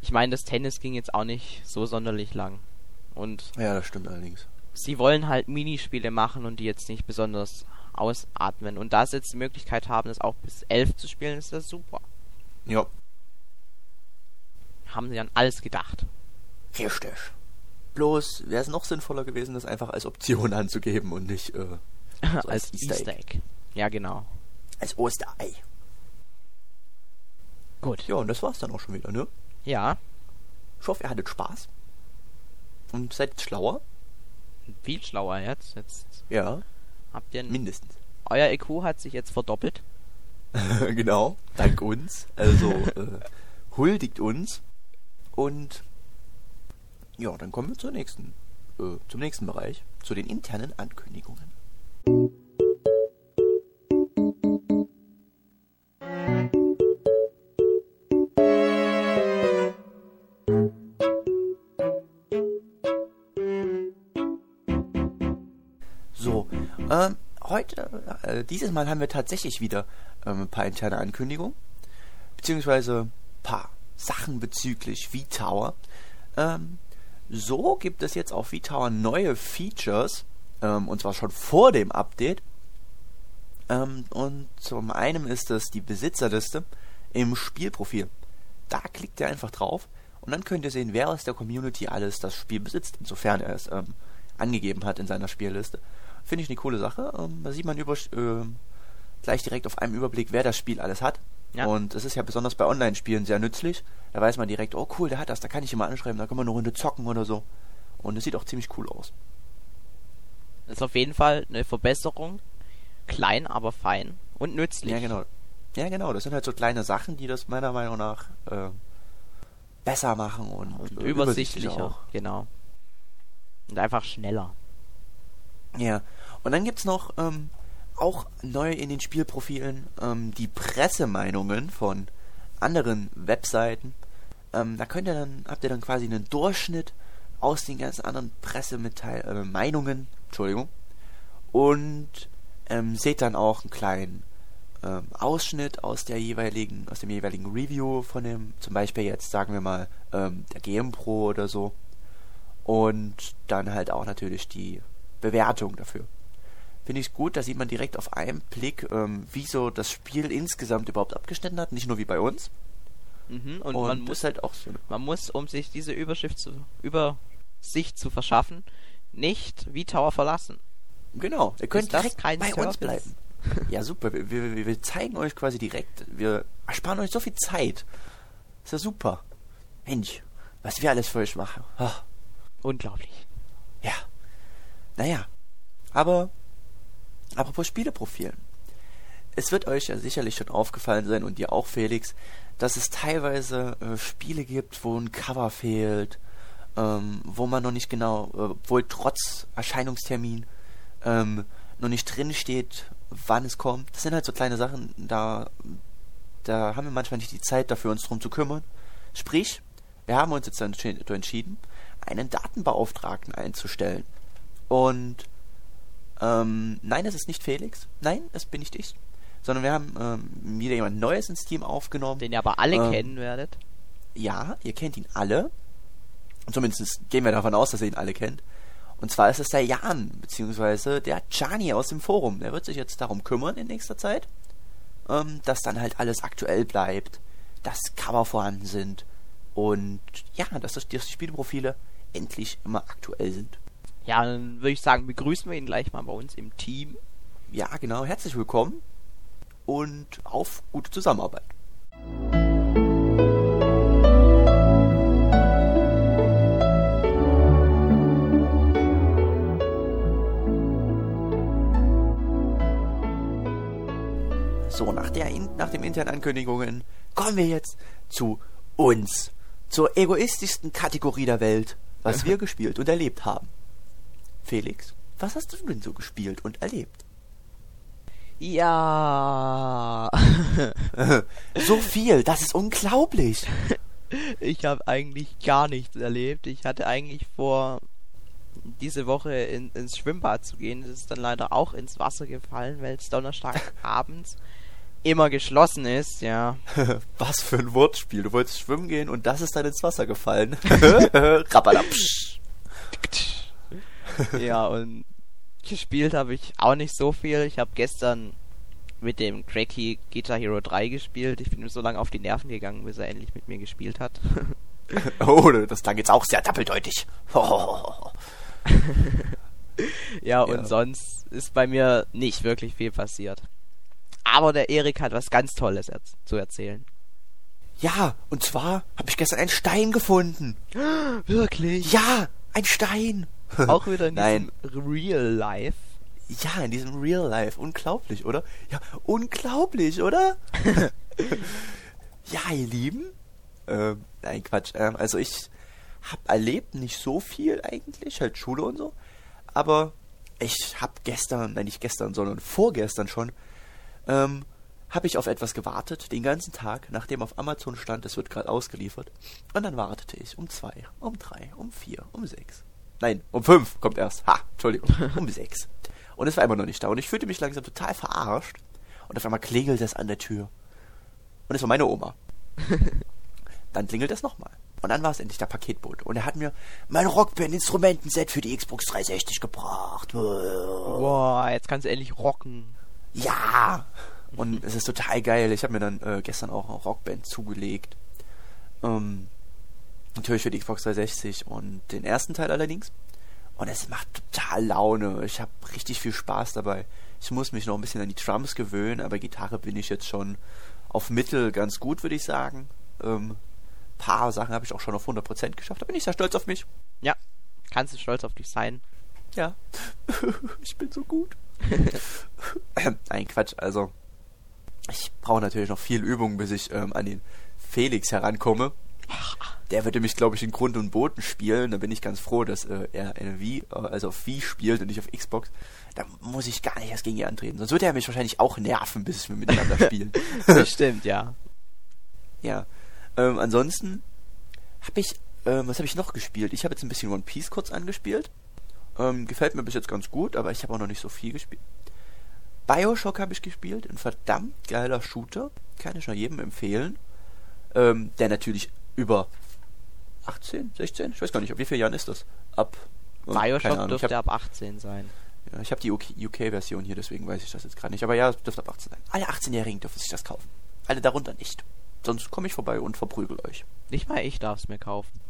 ich meine, das Tennis ging jetzt auch nicht so sonderlich lang. Und ja, das stimmt allerdings. Sie wollen halt Minispiele machen und die jetzt nicht besonders ausatmen. Und da sie jetzt die Möglichkeit haben, das auch bis 11 zu spielen, ist das super. Ja, haben sie an alles gedacht. Richtig. Bloß wäre es noch sinnvoller gewesen, das einfach als Option anzugeben und nicht äh, so als Easter Egg. Ja, genau. als Osterei. Gut. Ja, und das war's dann auch schon wieder, ne? Ja. Ich hoffe, ihr hattet Spaß. Und seid schlauer. Viel schlauer jetzt. Jetzt Ja, habt ihr... mindestens. Euer IQ hat sich jetzt verdoppelt. genau, dank uns. Also, äh, huldigt uns. Und ja, dann kommen wir zur nächsten, äh, zum nächsten Bereich, zu den internen Ankündigungen. So, ähm, heute, äh, dieses Mal haben wir tatsächlich wieder ähm, ein paar interne Ankündigungen, beziehungsweise paar Sachen bezüglich V-Tower. Ähm, so gibt es jetzt auf V-Tower neue Features, ähm, und zwar schon vor dem Update. Ähm, und zum einen ist es die Besitzerliste im Spielprofil. Da klickt ihr einfach drauf und dann könnt ihr sehen, wer aus der Community alles das Spiel besitzt, insofern er es ähm, angegeben hat in seiner Spielliste. Finde ich eine coole Sache. Ähm, da sieht man über, äh, gleich direkt auf einem Überblick, wer das Spiel alles hat. Ja. Und es ist ja besonders bei Online-Spielen sehr nützlich. Da weiß man direkt, oh cool, der hat das, da kann ich ihn mal anschreiben, da können wir eine Runde zocken oder so. Und es sieht auch ziemlich cool aus. Ist auf jeden Fall eine Verbesserung. Klein, aber fein. Und nützlich. Ja, genau. Ja, genau. Das sind halt so kleine Sachen, die das meiner Meinung nach äh, besser machen und, Und äh, übersichtlicher. auch. Genau. Und einfach schneller. Ja. Und dann gibt's noch ähm, auch neu in den Spielprofilen ähm, die Pressemeinungen von anderen Webseiten. Ähm, da könnt ihr dann, habt ihr dann quasi einen Durchschnitt aus den ganzen anderen Pressemitteilungen, äh, Meinungen, Entschuldigung. Und ähm, seht dann auch einen kleinen ähm, Ausschnitt aus der jeweiligen, aus dem jeweiligen Review von dem, zum Beispiel jetzt sagen wir mal ähm, der GamePro oder so. Und dann halt auch natürlich die Bewertung dafür. Finde ich gut, da sieht man direkt auf einen Blick, ähm, wie so das Spiel insgesamt überhaupt abgeschnitten hat, nicht nur wie bei uns. Mhm. Und, Und, man muss halt auch so. Man muss, um sich diese Überschrift zu, Übersicht zu verschaffen, nicht wie Tower verlassen. Genau, ihr könnt direkt bei Service? uns bleiben. ja, super. Wir, wir, wir zeigen euch quasi direkt. Wir ersparen euch so viel Zeit. Ist ja super. Mensch, was wir alles für euch machen. Ah, Unglaublich. ja. Naja. Aber, apropos Spieleprofilen. Es wird euch ja sicherlich schon aufgefallen sein und dir auch, Felix, dass es teilweise äh, Spiele gibt, wo ein Cover fehlt, ähm, wo man noch nicht genau, äh, wohl trotz Erscheinungstermin, ähm, noch nicht drin steht, wann es kommt. Das sind halt so kleine Sachen, da, da haben wir manchmal nicht die Zeit dafür, uns drum zu kümmern. Sprich, wir haben uns jetzt entschieden, einen Datenbeauftragten einzustellen. Und ähm, nein, es ist nicht Felix. Nein, es bin nicht ich. Sondern wir haben ähm, wieder jemand Neues ins Team aufgenommen. Den ihr aber alle Ähm. kennen werdet. Ja, ihr kennt ihn alle. Und zumindest gehen wir davon aus, dass ihr ihn alle kennt. Und zwar ist es der Jan, beziehungsweise der Gianni aus dem Forum. Der wird sich jetzt darum kümmern in nächster Zeit, ähm, dass dann halt alles aktuell bleibt, dass Cover vorhanden sind und ja, dass, das, dass die Spielprofile endlich immer aktuell sind. Ja, dann würde ich sagen, begrüßen wir ihn gleich mal bei uns im Team. Ja, genau, herzlich willkommen und auf gute Zusammenarbeit. So, nach, der, nach den internen Ankündigungen kommen wir jetzt zu uns. Zur egoistischsten Kategorie der Welt, was wir gespielt und erlebt haben. Felix, was hast du denn so gespielt und erlebt? Ja. So viel, das ist unglaublich. ich habe eigentlich gar nichts erlebt. Ich hatte eigentlich vor, diese Woche in, ins Schwimmbad zu gehen. Das ist dann leider auch ins Wasser gefallen, weil es Donnerstag abends immer geschlossen ist, ja. Was für ein Wortspiel. Du wolltest schwimmen gehen und das ist dann ins Wasser gefallen. Rabalapsch. ja, und gespielt habe ich auch nicht so viel. Ich habe gestern mit dem Cracky Guitar Hero 3 gespielt. Ich bin ihm so lange auf die Nerven gegangen, bis er endlich mit mir gespielt hat. Oh, das klang jetzt auch sehr doppeldeutig. Ja, und Ja. sonst ist bei mir nicht wirklich viel passiert. Aber der Erik hat was ganz Tolles erz zu erzählen. Ja, und zwar habe ich gestern einen Stein gefunden. Wirklich? Ja, ein Stein. Auch wieder in Nein. diesem Real Life. Ja, in diesem Real Life. Unglaublich, oder? Ja, unglaublich, oder? ja, ihr Lieben. Ähm, nein, Quatsch. Ähm, also ich habe erlebt nicht so viel eigentlich, halt Schule und so. Aber ich habe gestern, nein nicht gestern, sondern vorgestern schon, ähm, habe ich auf etwas gewartet, den ganzen Tag, nachdem auf Amazon stand, es wird gerade ausgeliefert. Und dann wartete ich um zwei, um drei, um vier, um sechs. Nein, um fünf kommt erst. Ha, Entschuldigung, um sechs. Und es war immer noch nicht da. Und ich fühlte mich langsam total verarscht. Und auf einmal klingelt es an der Tür. Und es war meine Oma. Dann klingelt es nochmal. Und dann war es endlich der Paketbote. Und er hat mir mein Rockband-Instrumentenset für die Xbox 360 gebracht. Boah, jetzt kannst du endlich rocken. Ja! Und es ist total geil. Ich habe mir dann äh, gestern auch eine Rockband zugelegt. Ähm, natürlich für die Xbox 360 und den ersten Teil allerdings. Und es macht total Laune. Ich habe richtig viel Spaß dabei. Ich muss mich noch ein bisschen an die Drums gewöhnen, aber Gitarre bin ich jetzt schon auf Mittel ganz gut, würde ich sagen. Ähm, paar Sachen habe ich auch schon auf 100% geschafft. Da bin ich sehr stolz auf mich. Ja, kannst du stolz auf dich sein. Ja. ich bin so gut. Nein, Quatsch. Also, ich brauche natürlich noch viel Übung, bis ich ähm, an den Felix herankomme. Der würde mich, glaube ich, in Grund und Boden spielen. Da bin ich ganz froh, dass äh, er Wii, also auf Wii spielt und nicht auf Xbox. Da muss ich gar nicht erst gegen ihn antreten. Sonst würde er mich wahrscheinlich auch nerven, bis wir miteinander spielen. Bestimmt, ja. Ja. Ähm, ansonsten habe ich, ähm, was habe ich noch gespielt? Ich habe jetzt ein bisschen One Piece kurz angespielt. Ähm, gefällt mir bis jetzt ganz gut, aber ich habe auch noch nicht so viel gespielt. Bioshock habe ich gespielt, ein verdammt geiler Shooter. Kann ich nur jedem empfehlen. Ähm, der natürlich über 18, 16, ich weiß gar nicht, ab wie vielen Jahren ist das? Ab Bioshock dürfte habe ab 18 sein. ja, ich hab die UK-Version hier, deswegen weiß ich das jetzt gerade nicht. Aber ja, es dürfte ab 18 sein. Alle 18-Jährigen dürfen sich das kaufen. Alle darunter nicht. Sonst komme ich vorbei und verprügel euch. Nicht mal ich darf es mir kaufen.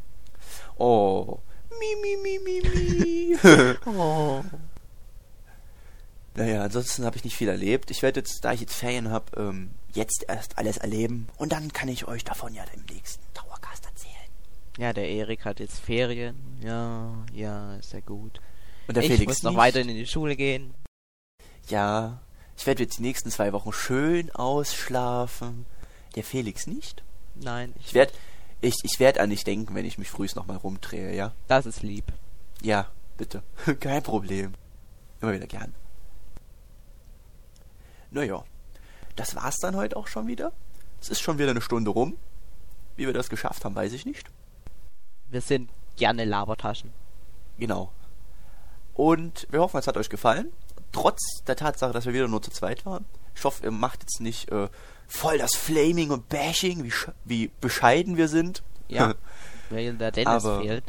Oh. Mi, mi, mi, mi, mi. Oh. naja, ansonsten habe ich nicht viel erlebt. Ich werde jetzt, da ich jetzt Ferien habe, ähm, jetzt erst alles erleben. Und dann kann ich euch davon ja im nächsten Towercast erzählen. Ja, der Erik hat jetzt Ferien. Ja, ja, ist ja gut. Und der ich Felix muss noch nicht. weiter in die Schule gehen. Ja, ich werde jetzt die nächsten zwei Wochen schön ausschlafen. Der Felix nicht. Nein, ich Ich werde ich, ich werd an dich denken, wenn ich mich frühs nochmal rumdrehe, ja? Das ist lieb. Ja, bitte. Kein Problem. Immer wieder gern. Naja, das war's dann heute auch schon wieder. Es ist schon wieder eine Stunde rum. Wie wir das geschafft haben, weiß ich nicht. Wir sind gerne Labertaschen. Genau. Und wir hoffen, es hat euch gefallen. Trotz der Tatsache, dass wir wieder nur zu zweit waren. Ich hoffe, ihr macht jetzt nicht äh, voll das Flaming und Bashing, wie, wie bescheiden wir sind. Ja, weil der Dennis Aber- fehlt.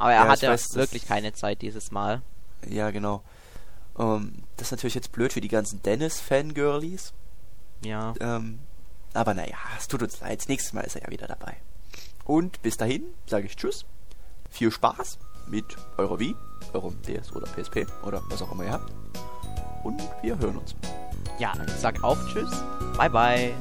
Aber er Ja, hatte weiß, wirklich keine Zeit dieses Mal. ja, genau. Ähm, das ist natürlich jetzt blöd für die ganzen Dennis-Fangirlies. Ja. Ähm, aber naja, es tut uns leid. Nächstes Mal ist er ja wieder dabei. Und bis dahin sage ich Tschüss. Viel Spaß mit eurer Wii, eurem DS oder PSP oder was auch immer ihr habt. Und wir hören uns. Ja, ich sag auch Tschüss. Bye bye.